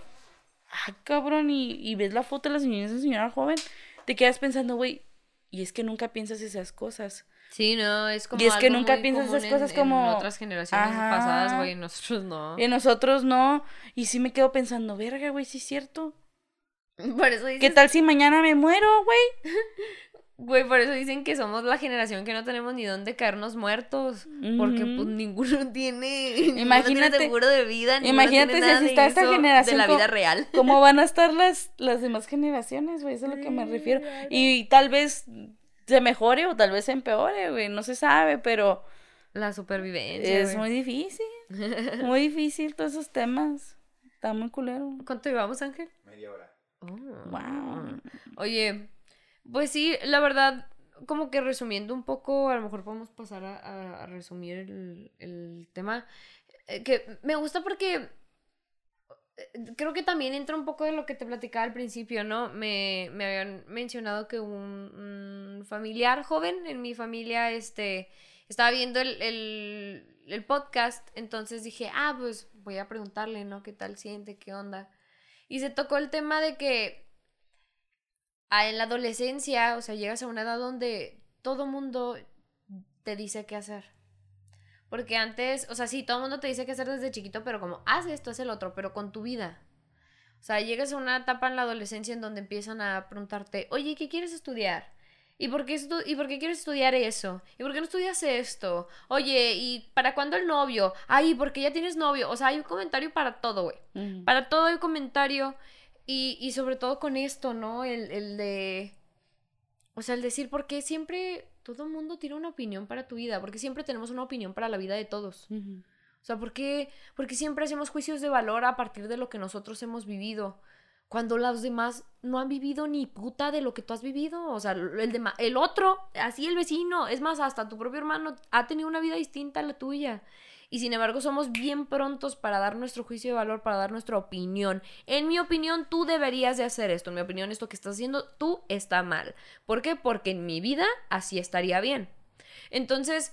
ah, cabrón, y, y ves la foto de la señora, esa señora joven. te quedas pensando, güey, y es que nunca piensas esas cosas. Sí, no, es como. Y es que algo nunca piensas esas cosas en- como- En otras generaciones Ajá. pasadas, güey, nosotros no. Y nosotros no. Y sí me quedo pensando, verga, güey, sí es cierto. Por eso ¿Qué dicen, tal si mañana me muero, güey? güey, por eso dicen que somos la generación que no tenemos ni dónde caernos muertos. Porque pues ninguno tiene. ninguno Imagínate- tiene seguro de vida. imagínate tiene si nada de está esta generación De la vida real. ¿Cómo van a estar las, las demás generaciones, güey? Eso es a lo que me refiero. Y tal vez se mejore o tal vez se empeore, güey. No se sabe, pero La supervivencia. es güey. muy difícil. Muy difícil todos esos temas. Está muy culero. ¿Cuánto llevamos, Ángel? Media hora. Oh. Wow. Oye, pues sí, la verdad, como que resumiendo un poco, a lo mejor podemos pasar a, a- a resumir el, el tema. eh, que me gusta porque creo que también entra un poco de lo que te platicaba al principio, ¿no? Me, me habían mencionado que un, un familiar joven en mi familia, este, estaba viendo el, el, el podcast, entonces dije, ah, pues voy a preguntarle, ¿no? ¿Qué tal siente? ¿Qué onda? Y se tocó el tema de que ah, en la adolescencia, o sea, llegas a una edad donde todo mundo te dice qué hacer. Porque antes, o sea, sí, todo el mundo te dice qué hacer desde chiquito, pero como, haz esto, haz el otro, pero con tu vida. O sea, llegas a una etapa en la adolescencia en donde empiezan a preguntarte, oye, ¿qué quieres estudiar? ¿Y por, qué estu- ¿Y por qué quieres estudiar eso? ¿Y por qué no estudias esto? Oye, ¿y para cuándo el novio? Ay, porque ya tienes novio. O sea, hay un comentario para todo, güey. Para todo el comentario y, y sobre todo con esto, ¿no? El, el de... O sea, el decir, porque siempre todo el mundo tiene una opinión para tu vida, porque siempre tenemos una opinión para la vida de todos. O sea, ¿por qué, porque siempre hacemos juicios de valor a partir de lo que nosotros hemos vivido? Cuando los demás no han vivido ni puta de lo que tú has vivido. O sea, el, dema- el otro, así el vecino, es más, hasta tu propio hermano ha tenido una vida distinta a la tuya. Y sin embargo, somos bien prontos para dar nuestro juicio de valor, para dar nuestra opinión. En mi opinión, tú deberías de hacer esto. En mi opinión, esto que estás haciendo, tú está mal. ¿Por qué? Porque en mi vida así estaría bien. Entonces,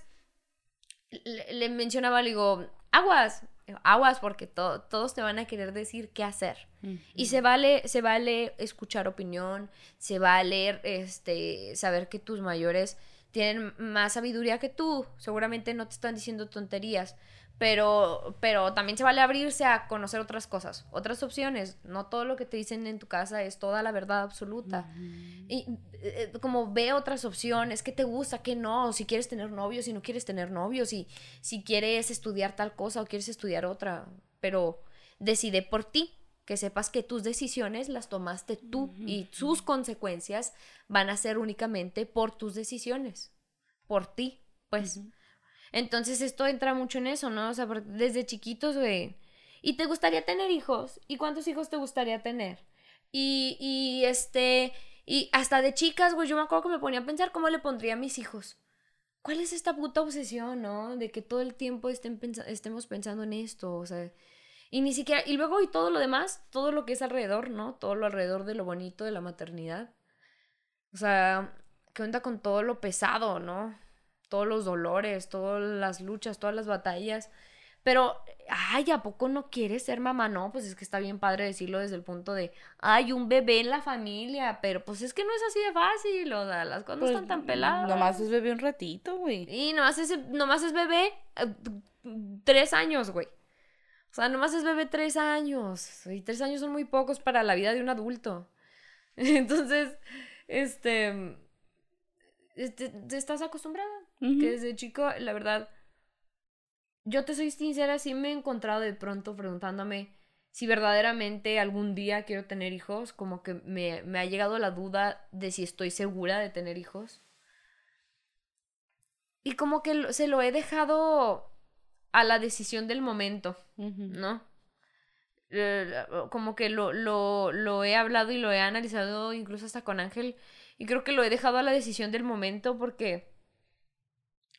le, le mencionaba, le digo, aguas, aguas porque to- todos te van a querer decir qué hacer. Y se vale, se vale escuchar opinión, se vale este, saber que tus mayores tienen más sabiduría que tú, seguramente no te están diciendo tonterías, pero, pero también se vale abrirse a conocer otras cosas, otras opciones. No todo lo que te dicen en tu casa es toda la verdad absoluta. Y eh, como ve otras opciones, qué te gusta, qué no, si quieres tener novios, si no quieres tener novios, si, si quieres estudiar tal cosa o quieres estudiar otra, pero decide por ti, que sepas que tus decisiones las tomaste tú y sus consecuencias van a ser únicamente por tus decisiones, por ti, pues. Entonces esto entra mucho en eso, ¿no? O sea, desde chiquitos, güey. ¿Y te gustaría tener hijos? ¿Y cuántos hijos te gustaría tener? Y, y este, y hasta de chicas, güey, yo me acuerdo que me ponía a pensar cómo le pondría a mis hijos. ¿Cuál es esta puta obsesión, no? De que todo el tiempo estén estemos pensando en esto, o sea, y ni siquiera, y luego y todo lo demás, todo lo que es alrededor, ¿no? Todo lo alrededor de lo bonito de la maternidad. O sea, ¿qué onda con todo lo pesado, no? Todos los dolores, todas las luchas, todas las batallas. Pero, ay, ¿a poco no quieres ser mamá? No, pues es que está bien padre decirlo desde el punto de, ay, un bebé en la familia, pero pues es que no es así de fácil, o sea, las cosas no Pues, están tan peladas. Nomás es bebé un ratito, güey. Y nomás es, nomás es bebé eh, tres años, güey. O sea, nomás es bebé tres años. Y tres años son muy pocos para la vida de un adulto. Entonces, este, este, te estás acostumbrada. Que desde chico, la verdad, yo te soy sincera, sí me he encontrado de pronto preguntándome si verdaderamente algún día quiero tener hijos, como que me, me ha llegado la duda de si estoy segura de tener hijos. Y como que se lo he dejado a la decisión del momento. ¿no? Eh, Como que lo, lo, lo he hablado y lo he analizado incluso hasta con Ángel. Y creo que lo he dejado a la decisión del momento porque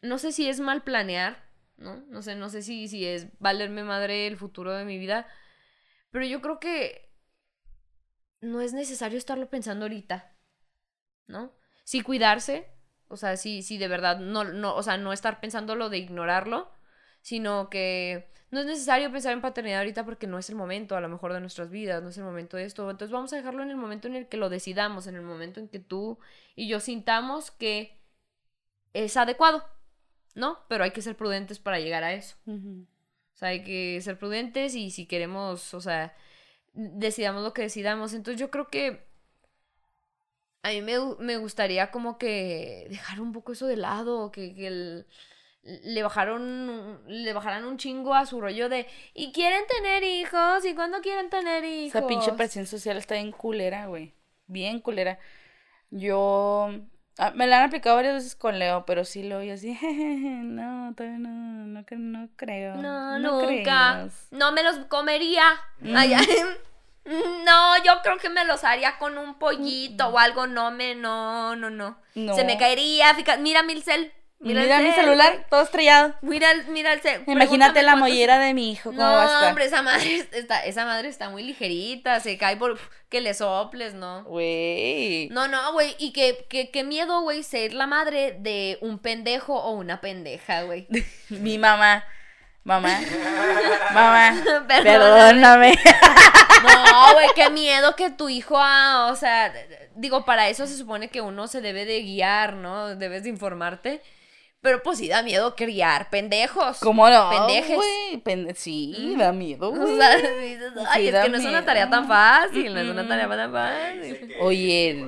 no sé si es mal planear, ¿no? No sé, no sé si, si es valerme madre el futuro de mi vida. Pero yo creo que no es necesario estarlo pensando ahorita, ¿no? Sí cuidarse, o sea, sí, sí de verdad, no, no, o sea, no estar pensándolo de ignorarlo, sino que no es necesario pensar en paternidad ahorita porque no es el momento, a lo mejor, de nuestras vidas, no es el momento de esto. Entonces vamos a dejarlo en el momento en el que lo decidamos, en el momento en que tú y yo sintamos que es adecuado, ¿no? Pero hay que ser prudentes para llegar a eso. O sea, hay que ser prudentes y si queremos, o sea, decidamos lo que decidamos. Entonces yo creo que a mí me, me gustaría como que dejar un poco eso de lado, que, que el, le bajaron le un chingo a su rollo de y quieren tener hijos y cuándo quieren tener hijos. Esa pinche presión social está bien culera, güey. Bien culera. Yo ah, me la han aplicado varias veces con Leo, pero sí lo oí así. no, todavía no, no, no creo. No, nunca. No me los comería. Ay, no, yo creo que me los haría con un pollito o algo. No me, no, no, no. Se me caería. Mira, Milcel. Mira, mi celular, todo estrellado. Mira, mira el Imagínate la mollera de mi hijo. ¿cómo no, va a estar? hombre, esa madre está, esa madre está muy ligerita. Se cae por que le soples, ¿no? Güey. No, no, güey. Y que, que, qué miedo, güey, ser la madre de un pendejo o una pendeja, güey. mi mamá. Mamá. Mamá. Perdóname. no, güey, qué miedo que tu hijo, ah, o sea, digo, para eso se supone que uno se debe de guiar, ¿no? Debes de informarte. Pero pues sí da miedo criar pendejos. ¿Cómo no? Pendejes. sí, da miedo. ay, es que no es una tarea tan fácil, no es una tarea tan fácil. Oye.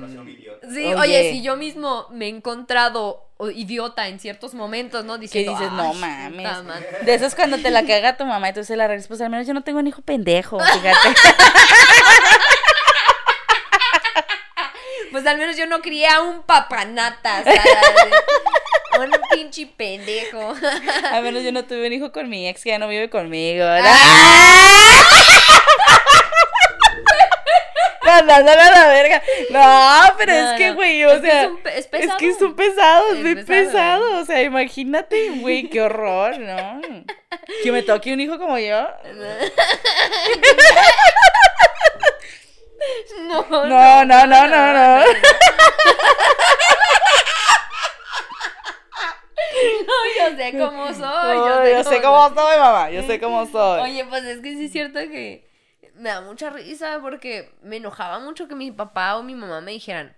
Sí, oye. si yo mismo me he encontrado idiota en ciertos momentos, ¿no? Diciendo, ¿Qué dices? No mames. De eso es cuando te la caga tu mamá y tú se la regresas, pues al menos yo no tengo un hijo pendejo, fíjate. pues al menos yo no crié a un papanata, ¿sabes? Un pinche pendejo. Al menos yo no tuve un hijo con mi ex que ya no vive conmigo. ¡Ah! A la verga. No, pero es que, güey, o sea. Es, pesado. es, que son pesados, es muy pesado. O sea, imagínate, güey, qué horror, ¿no? Que me toque un hijo como yo. No, no, no, no, no, no. No, yo sé cómo soy. Yo, sé, yo sé cómo soy, mamá. Yo sé cómo soy. Oye, pues es que sí es cierto que me da mucha risa porque me enojaba mucho que mi papá o mi mamá me dijeran,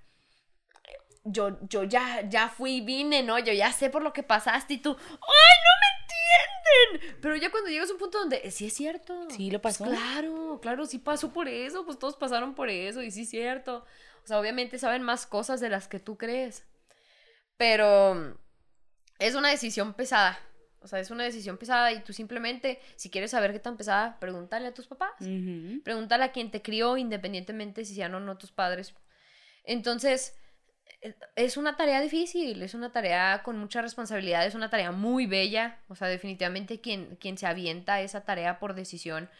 yo, yo ya, ya fui y vine, ¿no? Yo ya sé por lo que pasaste y tú, ¡ay, no me entienden! Pero ya cuando llegas a un punto donde, sí es cierto. Sí, lo pasó. Pues claro, claro, sí pasó por eso, pues todos pasaron por eso y sí es cierto. O sea, obviamente saben más cosas de las que tú crees. Pero es una decisión pesada. O sea, es una decisión pesada y tú simplemente, si quieres saber qué tan pesada, pregúntale a tus papás. Pregúntale a quien te crió, independientemente si sean o no tus padres. Entonces, e, es una tarea difícil, es una tarea con mucha responsabilidad, es una tarea muy bella. O sea, definitivamente quien, quien se avienta esa tarea por decisión,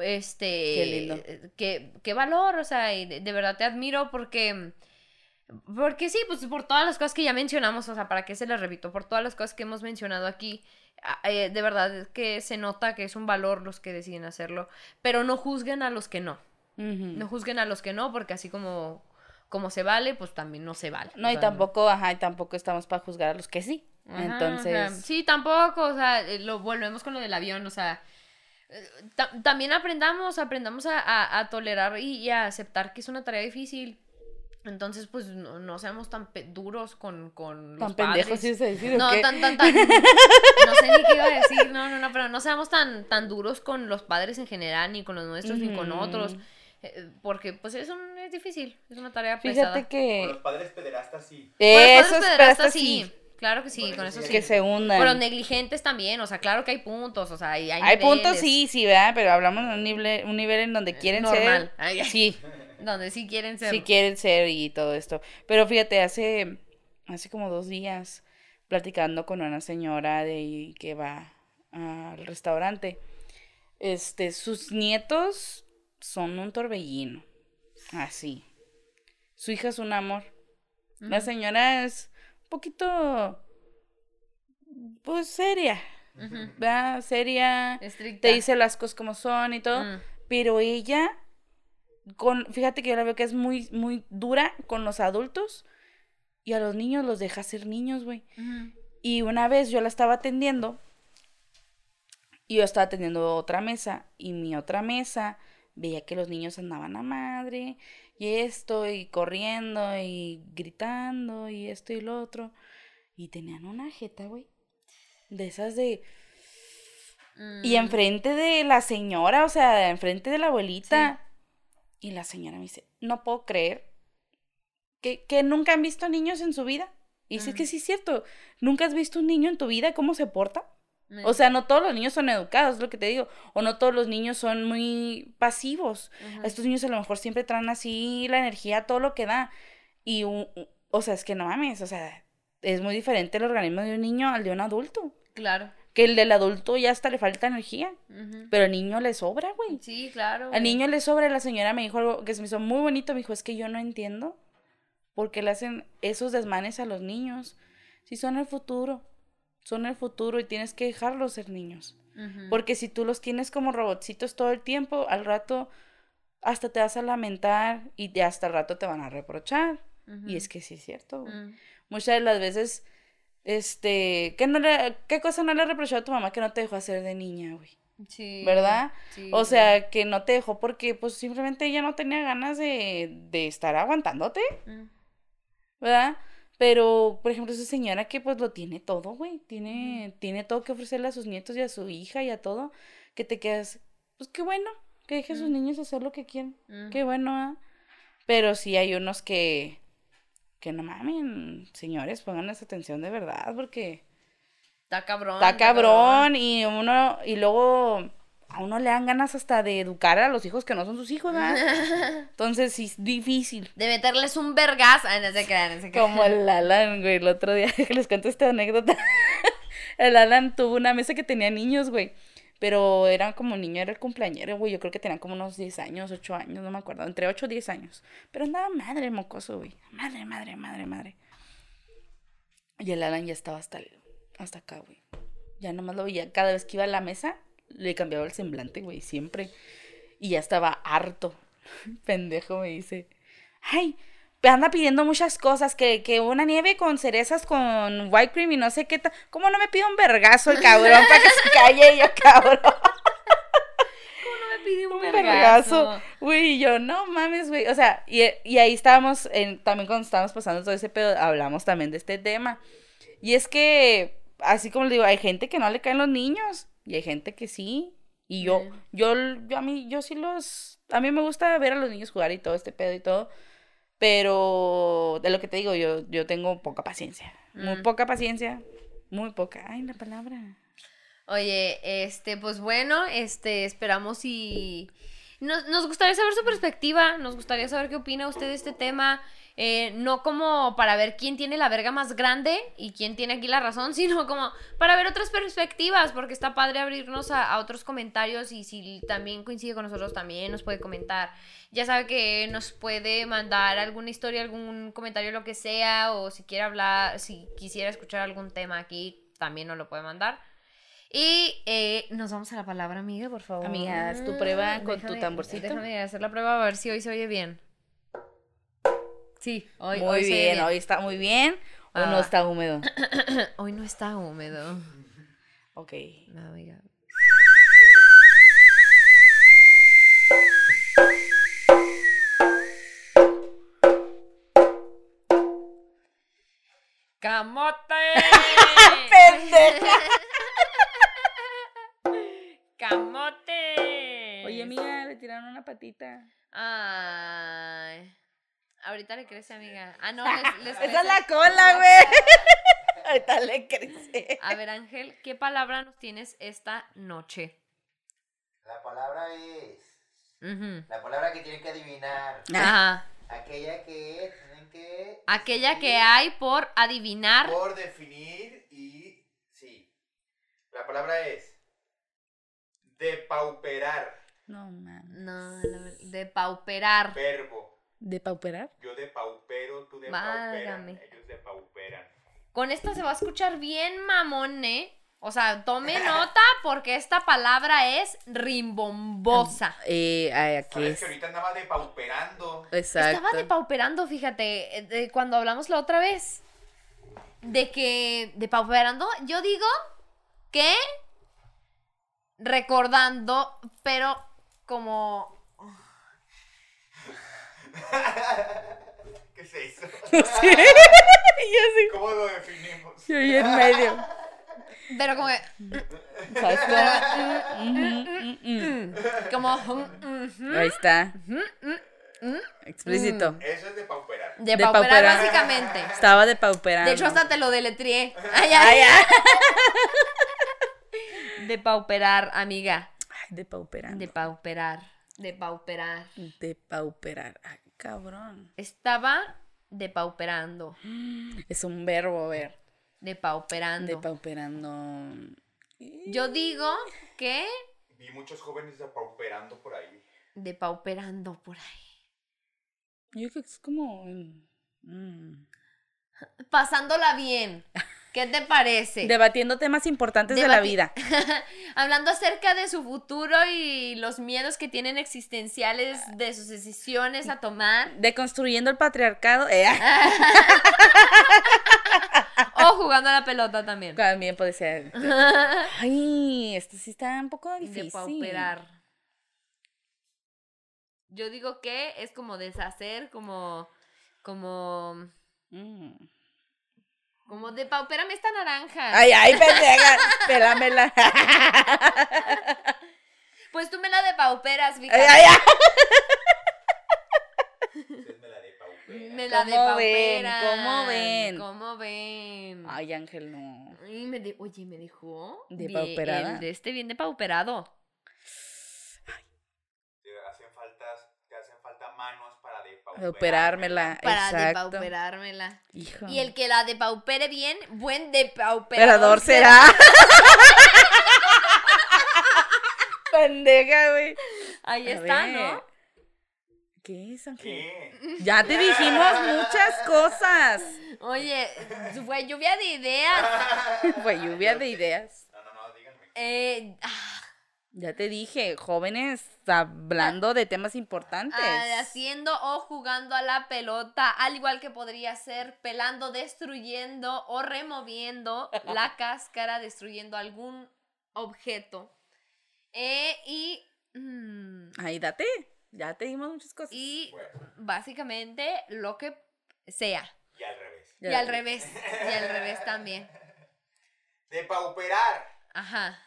este... Qué lindo. Qué, qué valor, o sea, de, de verdad te admiro porque porque sí, pues por todas las cosas que ya mencionamos, o sea, ¿para qué se les repito? Por todas las cosas que hemos mencionado aquí, ah, eh, de verdad que se nota que es un valor los que deciden hacerlo, pero no juzguen a los que no. No juzguen a los que no, porque así como, como se vale, pues también no se vale. No, y tampoco, ajá, y tampoco estamos para juzgar a los que sí. Entonces. Sí, tampoco, o sea, eh, lo volvemos con lo del avión, o sea. Eh, también aprendamos, aprendamos a, a, tolerar y, y, a aceptar que es una tarea difícil, entonces, pues no, no seamos tan duros con, con los tan pendejos, sí se decir, No, tan, tan, tan. no sé ni qué iba a decir, no, no, no, pero no seamos tan, tan duros con los padres en general, ni con los nuestros, ni con otros. Eh, porque, pues, eso es difícil, es una tarea pesada. Fíjate que. Con los padres pederastas sí. Eso los padres pederastas sí. Claro que sí, con eso sí. Que se hundan. Pero negligentes también, o sea, claro que hay puntos, o sea, hay, hay, hay puntos, sí, sí, ¿verdad? Pero hablamos de un nivel, un nivel en donde quieren Normal. ser. Sí. Donde sí quieren ser. Sí quieren ser y todo esto. Pero fíjate, hace, hace como dos días, platicando con una señora de que va al restaurante, este, sus nietos son un torbellino. Así. Su hija es un amor. La señora es un poquito, pues, seria. ¿Verdad? Seria. Te dice las cosas como son y todo. Mm. Pero ella con, fíjate que yo la veo que es muy, muy dura con los adultos y a los niños los deja ser niños, güey. Y una vez yo la estaba atendiendo Y yo estaba teniendo otra mesa y mi otra mesa veía que los niños andaban a madre y esto y corriendo y gritando y esto y lo otro. Y tenían una jeta, güey. De esas de... Y Mm, enfrente de la señora, o sea, enfrente de la abuelita. Y la señora me dice, no puedo creer que, que nunca han visto niños en su vida. Y sí, es que sí es cierto. ¿Nunca has visto un niño en tu vida cómo se porta? O sea, no todos los niños son educados, es lo que te digo. O no todos los niños son muy pasivos. Estos niños a lo mejor siempre traen así la energía, todo lo que da. Y, o sea, es que no mames, o sea, es muy diferente el organismo de un niño al de un adulto. Claro. Que el del adulto ya hasta le falta energía. Pero al niño le sobra, güey. Sí, claro. Al niño le sobra. La señora me dijo algo que se me hizo muy bonito. Me dijo, es que yo no entiendo por qué le hacen esos desmanes a los niños. Si son el futuro. Son el futuro y tienes que dejarlos ser niños. Porque si tú los tienes como robotcitos todo el tiempo, al rato hasta te vas a lamentar y hasta el rato te van a reprochar. Y es que sí es cierto. Mm. Muchas de las veces, este, ¿qué, no le, ¿qué cosa no le reprochó a tu mamá que no te dejó hacer de niña, güey? Sí. ¿Verdad? Sí, O sea, que no te dejó porque pues simplemente ella no tenía ganas de, de estar aguantándote, Mm. ¿verdad? Pero, por ejemplo, esa señora que pues lo tiene todo, güey, tiene, tiene todo que ofrecerle a sus nietos y a su hija y a todo, que te quedas, pues qué bueno, que deje a sus Mm. niños hacer lo que quieran, Mm. qué bueno, ¿ah? Pero sí hay unos que, que no mamen, señores, pónganles atención de verdad, porque... Está cabrón. Está cabrón y uno, y luego a uno le dan ganas hasta de educar a los hijos que no son sus hijos, ¿verdad? Entonces sí es difícil. De meterles un vergazo. Ay, no se crean, no se crean. Como el Alan, güey, el otro día que les cuento esta anécdota. El Alan tuvo una mesa que tenía niños, güey. Pero era como niño, era el cumpleañero, güey. Yo creo que tenía como unos 10 años, 8 años, no me acuerdo. Entre 8 y 10 años. Pero andaba madre mocoso, güey. Madre, madre, madre, madre. Y el Alan ya estaba hasta, hasta acá, güey. Ya nomás lo veía. Cada vez que iba a la mesa, le cambiaba el semblante, güey, siempre. Y ya estaba harto. Pendejo me dice. Ay, anda pidiendo muchas cosas, que, que una nieve con cerezas con white cream y no sé qué tal. ¿Cómo no me pide un vergazo el cabrón para que se calle yo, cabrón? ¿Cómo no me pidió un Un vergazo? Güey, yo, no mames, güey. O sea, y, y ahí estábamos, en, también cuando estábamos pasando todo ese pedo, hablamos también de este tema. Y es que, así como le digo, hay gente que no le caen los niños y hay gente que sí. Y yo, Mm. yo, yo a mí, yo sí los, a mí me gusta ver a los niños jugar y todo este pedo y todo. Pero de lo que te digo, yo, yo tengo poca paciencia. Muy Mm. poca paciencia. Muy poca. Ay, la palabra. Oye, este, pues bueno, este, esperamos y nos, nos gustaría saber su perspectiva, nos gustaría saber qué opina usted de este tema, eh, no como para ver quién tiene la verga más grande y quién tiene aquí la razón, sino como para ver otras perspectivas, porque está padre abrirnos a, a otros comentarios y si también coincide con nosotros también nos puede comentar. Ya sabe que nos puede mandar alguna historia, algún comentario, lo que sea, o si quiere hablar, si quisiera escuchar algún tema aquí, también nos lo puede mandar. Y eh, nos vamos a la palabra, amiga, por favor. Amiga, haz tu prueba con tu tamborcito. Déjame hacer la prueba a ver si hoy se oye bien. Sí, hoy, muy hoy oye bien, hoy está muy bien. O Ah. no está húmedo. Hoy no está húmedo. Ok. No, amiga. ¡Camote! ¡Pendeja! ¡Camote! Oye, amiga, le tiraron una patita. Ay. Ahorita le crece, amiga. Ah, no, les, les crece. Esa es la cola, güey. Ahorita le crece. A ver, Ángel, ¿qué palabra nos tienes esta noche? La palabra es. Ujú. La palabra que tienen que adivinar. Ajá. Aquella que tienen que. Aquella que hay por adivinar. Por definir y. Sí. La palabra es. Depauperar. No, man. No, la ver- de pauperar. Verbo. ¿De pauperar? Yo depaupero, tú Válgame. depauperan. Ellos depauperan. Con esta se va a escuchar bien mamón, ¿eh? O sea, tome nota porque esta palabra es rimbombosa. Eh, ay, aquí Sabes es. que ahorita andaba depauperando. Exacto. Estaba depauperando, fíjate, eh, de cuando hablamos la otra vez. De que, depauperando, yo digo que recordando, pero como ¿Qué se hizo? Sí. Yo sí. ¿Cómo lo definimos? Yo ahí en medio. pero como ¿Sabes cómo? Ujú, mm, mm. como mm, Ahí está. Explícito. Eso es de pauperar. de De pauperar pauperar. básicamente. Estaba de pauperando. De hecho hasta te lo deletrié. Ay, ay, De pauperar, amiga. Ay, de pauperando. De pauperar. De pauperar. De pauperar. Ay, cabrón. Estaba depauperando. Es un verbo, a ver. Depauperando. De pauperando. Yo digo que Vi muchos jóvenes pauperando por ahí. depauperando por ahí. Yo creo que es como. mm, Pasándola bien. ¿Qué te parece? Debatiendo temas importantes de la vida. Hablando acerca de su futuro y los miedos que tienen existenciales de sus decisiones a tomar. Deconstruyendo el patriarcado. Eh, O jugando a la pelota también. también puede ser. Ay, esto sí está un poco difícil. De pauperar. Yo digo que es como deshacer, como. Como. Mm. Como de paupérame esta naranja. Ay, ay, pendeja. Pélamela. Pues tú me la de pauperas, Ay, fíjate. ay, ay. Ustedes me la de paupera. Me la de ¿Cómo ven? ¿Cómo ven? ¿Cómo ven? Ay, Ángel, no. Ay, me de- oye, me dijo. ¿De bien- pauperada? el de este bien de pauperado. Te hacen faltas, te hacen falta manos para de pauperar. Operármela. Para Exacto. depauperármela. Hijo. Y el que la depaupere bien, buen depauperador Operador será. Pendeja, güey. Ahí A está, ver. ¿no? ¿Qué es, Ángel? ¿Qué? Ya te dijimos muchas cosas. Oye, fue lluvia de ideas. Fue lluvia de ideas. No, no, no, díganme. Eh, ah, Ya te dije, jóvenes hablando de temas importantes. ah, haciendo o jugando a la pelota, al igual que podría ser pelando, destruyendo o removiendo la cáscara, destruyendo algún objeto. Eh, y, mm, Ay, date. Ya te dimos muchas cosas. y Bueno, básicamente lo que sea. y al revés. Y al revés. Y al revés también. De pauperar. Ajá.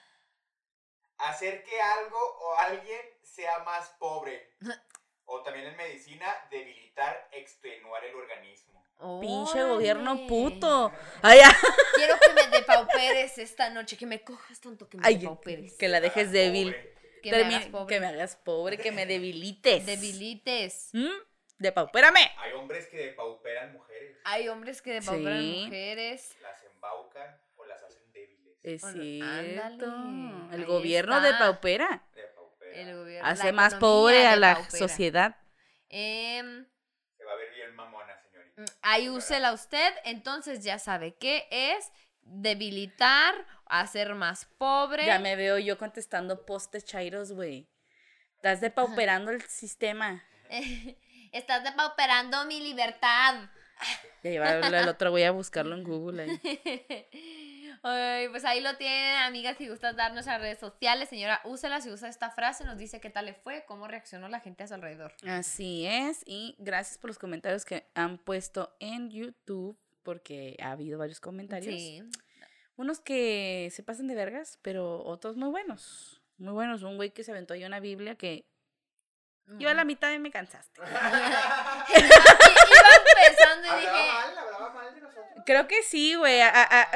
Hacer que algo o alguien sea más pobre. O también en medicina, debilitar, extenuar el organismo. Pinche gobierno puto. Ay, Quiero que me depauperes esta noche, que me cojas tanto que me ay, depauperes. que la dejes débil. Que me Termi- hagas pobre. que me hagas pobre, que me debilites. Debilites. ¿Mm? De paupérame. Hay hombres que depauperan mujeres. Hay hombres que depauperan Sí. mujeres. Las embaucan o las hacen débiles. Es Bueno, cierto. ándale, El ahí gobierno de paupera. El gobierno, Hace más pobre a la sociedad. Em, Se va a ver bien mamona, señorita. ahí úsela usted, entonces ya sabe qué es debilitar, hacer más pobre. Ya me veo yo contestando postes chairos, güey. Estás depauperando el sistema. Estás depauperando mi libertad. Ya lleva el el otro, voy a buscarlo en Google. ahí. Ay, pues ahí lo tienen, amigas. Si gustas dar nuestras redes sociales, señora, úsela. Si usa esta frase, nos dice qué tal le fue, cómo reaccionó la gente a su alrededor. Así es. Y gracias por los comentarios que han puesto en YouTube, porque ha habido varios comentarios. Sí. Unos que se pasan de vergas, pero otros muy buenos. Muy buenos. Un güey que se aventó ahí una Biblia que yo a la mitad y me cansaste. Iba empezando y dije. mal, hablaba mal de nosotros. Creo que sí, güey.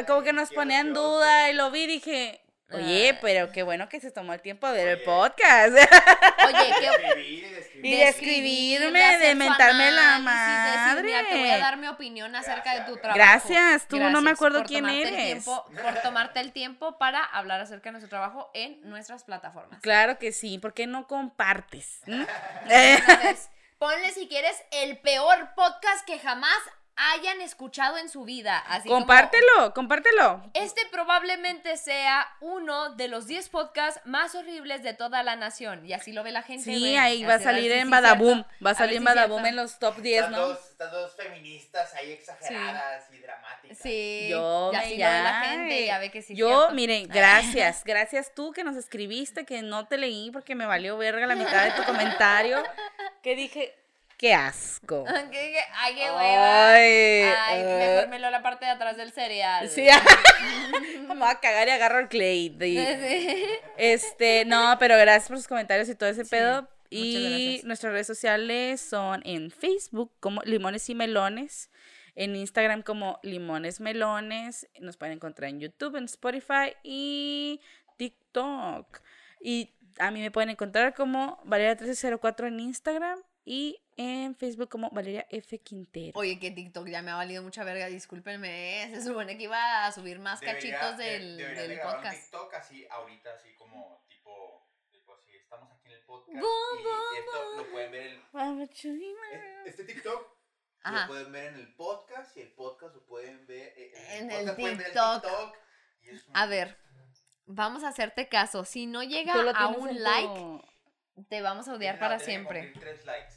Como que nos ponía en duda y lo vi y dije, oye, Ah. pero qué bueno que se tomó el tiempo de ver el Oye. podcast. Oye, qué. Escribir y describir. Y de de su mentarme la de decir, Mira, te voy a madre. dar mi opinión acerca de tu trabajo. Gracias, tú no me acuerdo quién eres. tiempo- por tomarte el tiempo para hablar acerca de nuestro trabajo en nuestras plataformas. Claro que sí, ¿por qué no compartes? ¿Mm? Entonces, ponle si quieres el peor podcast que jamás hayan escuchado en su vida. Así como, Compártelo, compártelo. este probablemente sea uno de los 10 podcasts más horribles de toda la nación. Y así lo ve la gente. Sí, ahí va a salir en Badaboom. Va a salir en Badaboom en los top 10, Estas, ¿no? dos, estas dos feministas ahí exageradas y dramáticas. Sí, Yo y me así lo ve la ya- gente, ya ve que sí. Yo, cierto. miren, gracias. Gracias tú que nos escribiste, que no te leí porque me valió verga la mitad de tu comentario. Que dije, qué asco. Ay, qué hueva. Ay, Ay, eh, mejor me lo la parte de atrás del cereal. Sí, me voy a cagar y agarro el clay. de- Este, no, pero gracias por sus comentarios y todo ese Sí, pedo. Y nuestras redes sociales son en Facebook como Limones y Melones, en Instagram como Limones Melones, nos pueden encontrar en YouTube, en Spotify y TikTok. Y a mí me pueden encontrar como Valeria1304 en Instagram y en Facebook como Valeria F. Quintero. Oye, que TikTok ya me ha valido mucha verga, discúlpenme. Se supone que iba a subir más Debería- cachitos de- del, de del podcast. TikTok así ahorita, así como tipo, tipo así, estamos aquí en el podcast Go, y esto lo pueden ver en e- este TikTok Ajá. lo pueden ver en el podcast y el podcast lo pueden ver eh, En podcast el pueden ver TikTok. y es un- A ver, vamos a hacerte caso. Si no llega a un en like, te vamos a odiar para siempre. Tres likes.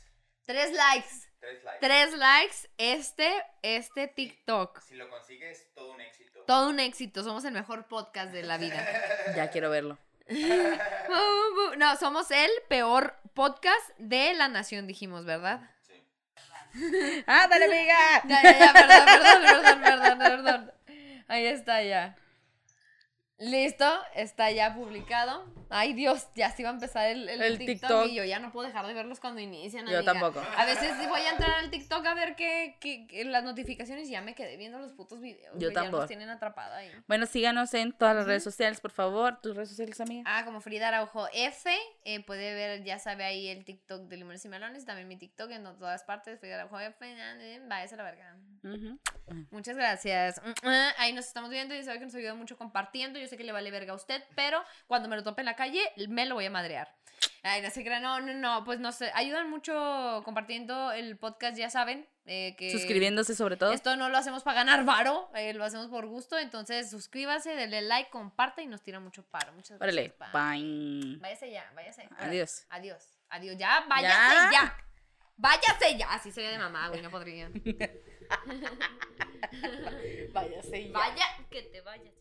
Tres likes. Tres likes. Tres likes este, este TikTok. Si lo consigues, todo un éxito. Todo un éxito. Somos el mejor podcast de la vida. Ya quiero verlo. No, somos el peor podcast de la nación, dijimos, ¿verdad? Sí. ¡Ah, dale, amiga! Ya, ya, ya, perdón, perdón, perdón, perdón, perdón. Ahí está ya. Listo, está ya publicado. Ay, Dios, ya se iba a empezar el, el El TikTok, TikTok. y yo ya no puedo dejar de verlos cuando inician. Yo tampoco. A veces voy a entrar al TikTok a ver qué, qué- qué- las notificaciones y ya me quedé viendo los putos videos. Yo güey, Ya tampoco. nos tienen atrapada ahí. Bueno, síganos en todas las redes sociales, por favor. ¿Tus redes sociales, amiga? Ah, como Frida Araujo F, eh, puede ver, ya sabe ahí el TikTok de Limones y Melones, también mi TikTok en todas partes, Frida Araujo F, váyase a la verga. Muchas gracias. Mm, mm, Ahí nos estamos viendo y sabe que nos ayuda mucho compartiendo. Yo sé que le vale verga a usted, pero cuando me lo tope en la calle, me lo voy a madrear. Ay, no se crean, no, no, no, pues no sé. Ayudan mucho compartiendo el podcast, ya saben. eh, que Suscribiéndose sobre todo. Esto no lo hacemos para ganar varo, eh, lo hacemos por gusto. Entonces, suscríbase, denle like, comparta y nos tira mucho paro. Muchas Órale, gracias. bye. bye. Váyase ya, váyase. Adiós. Adiós. Adiós, ya, váyase Ya. ya. Váyase ya. Así sería de mamá, güey, no podría. Váyase ya. Vaya, que te vayas.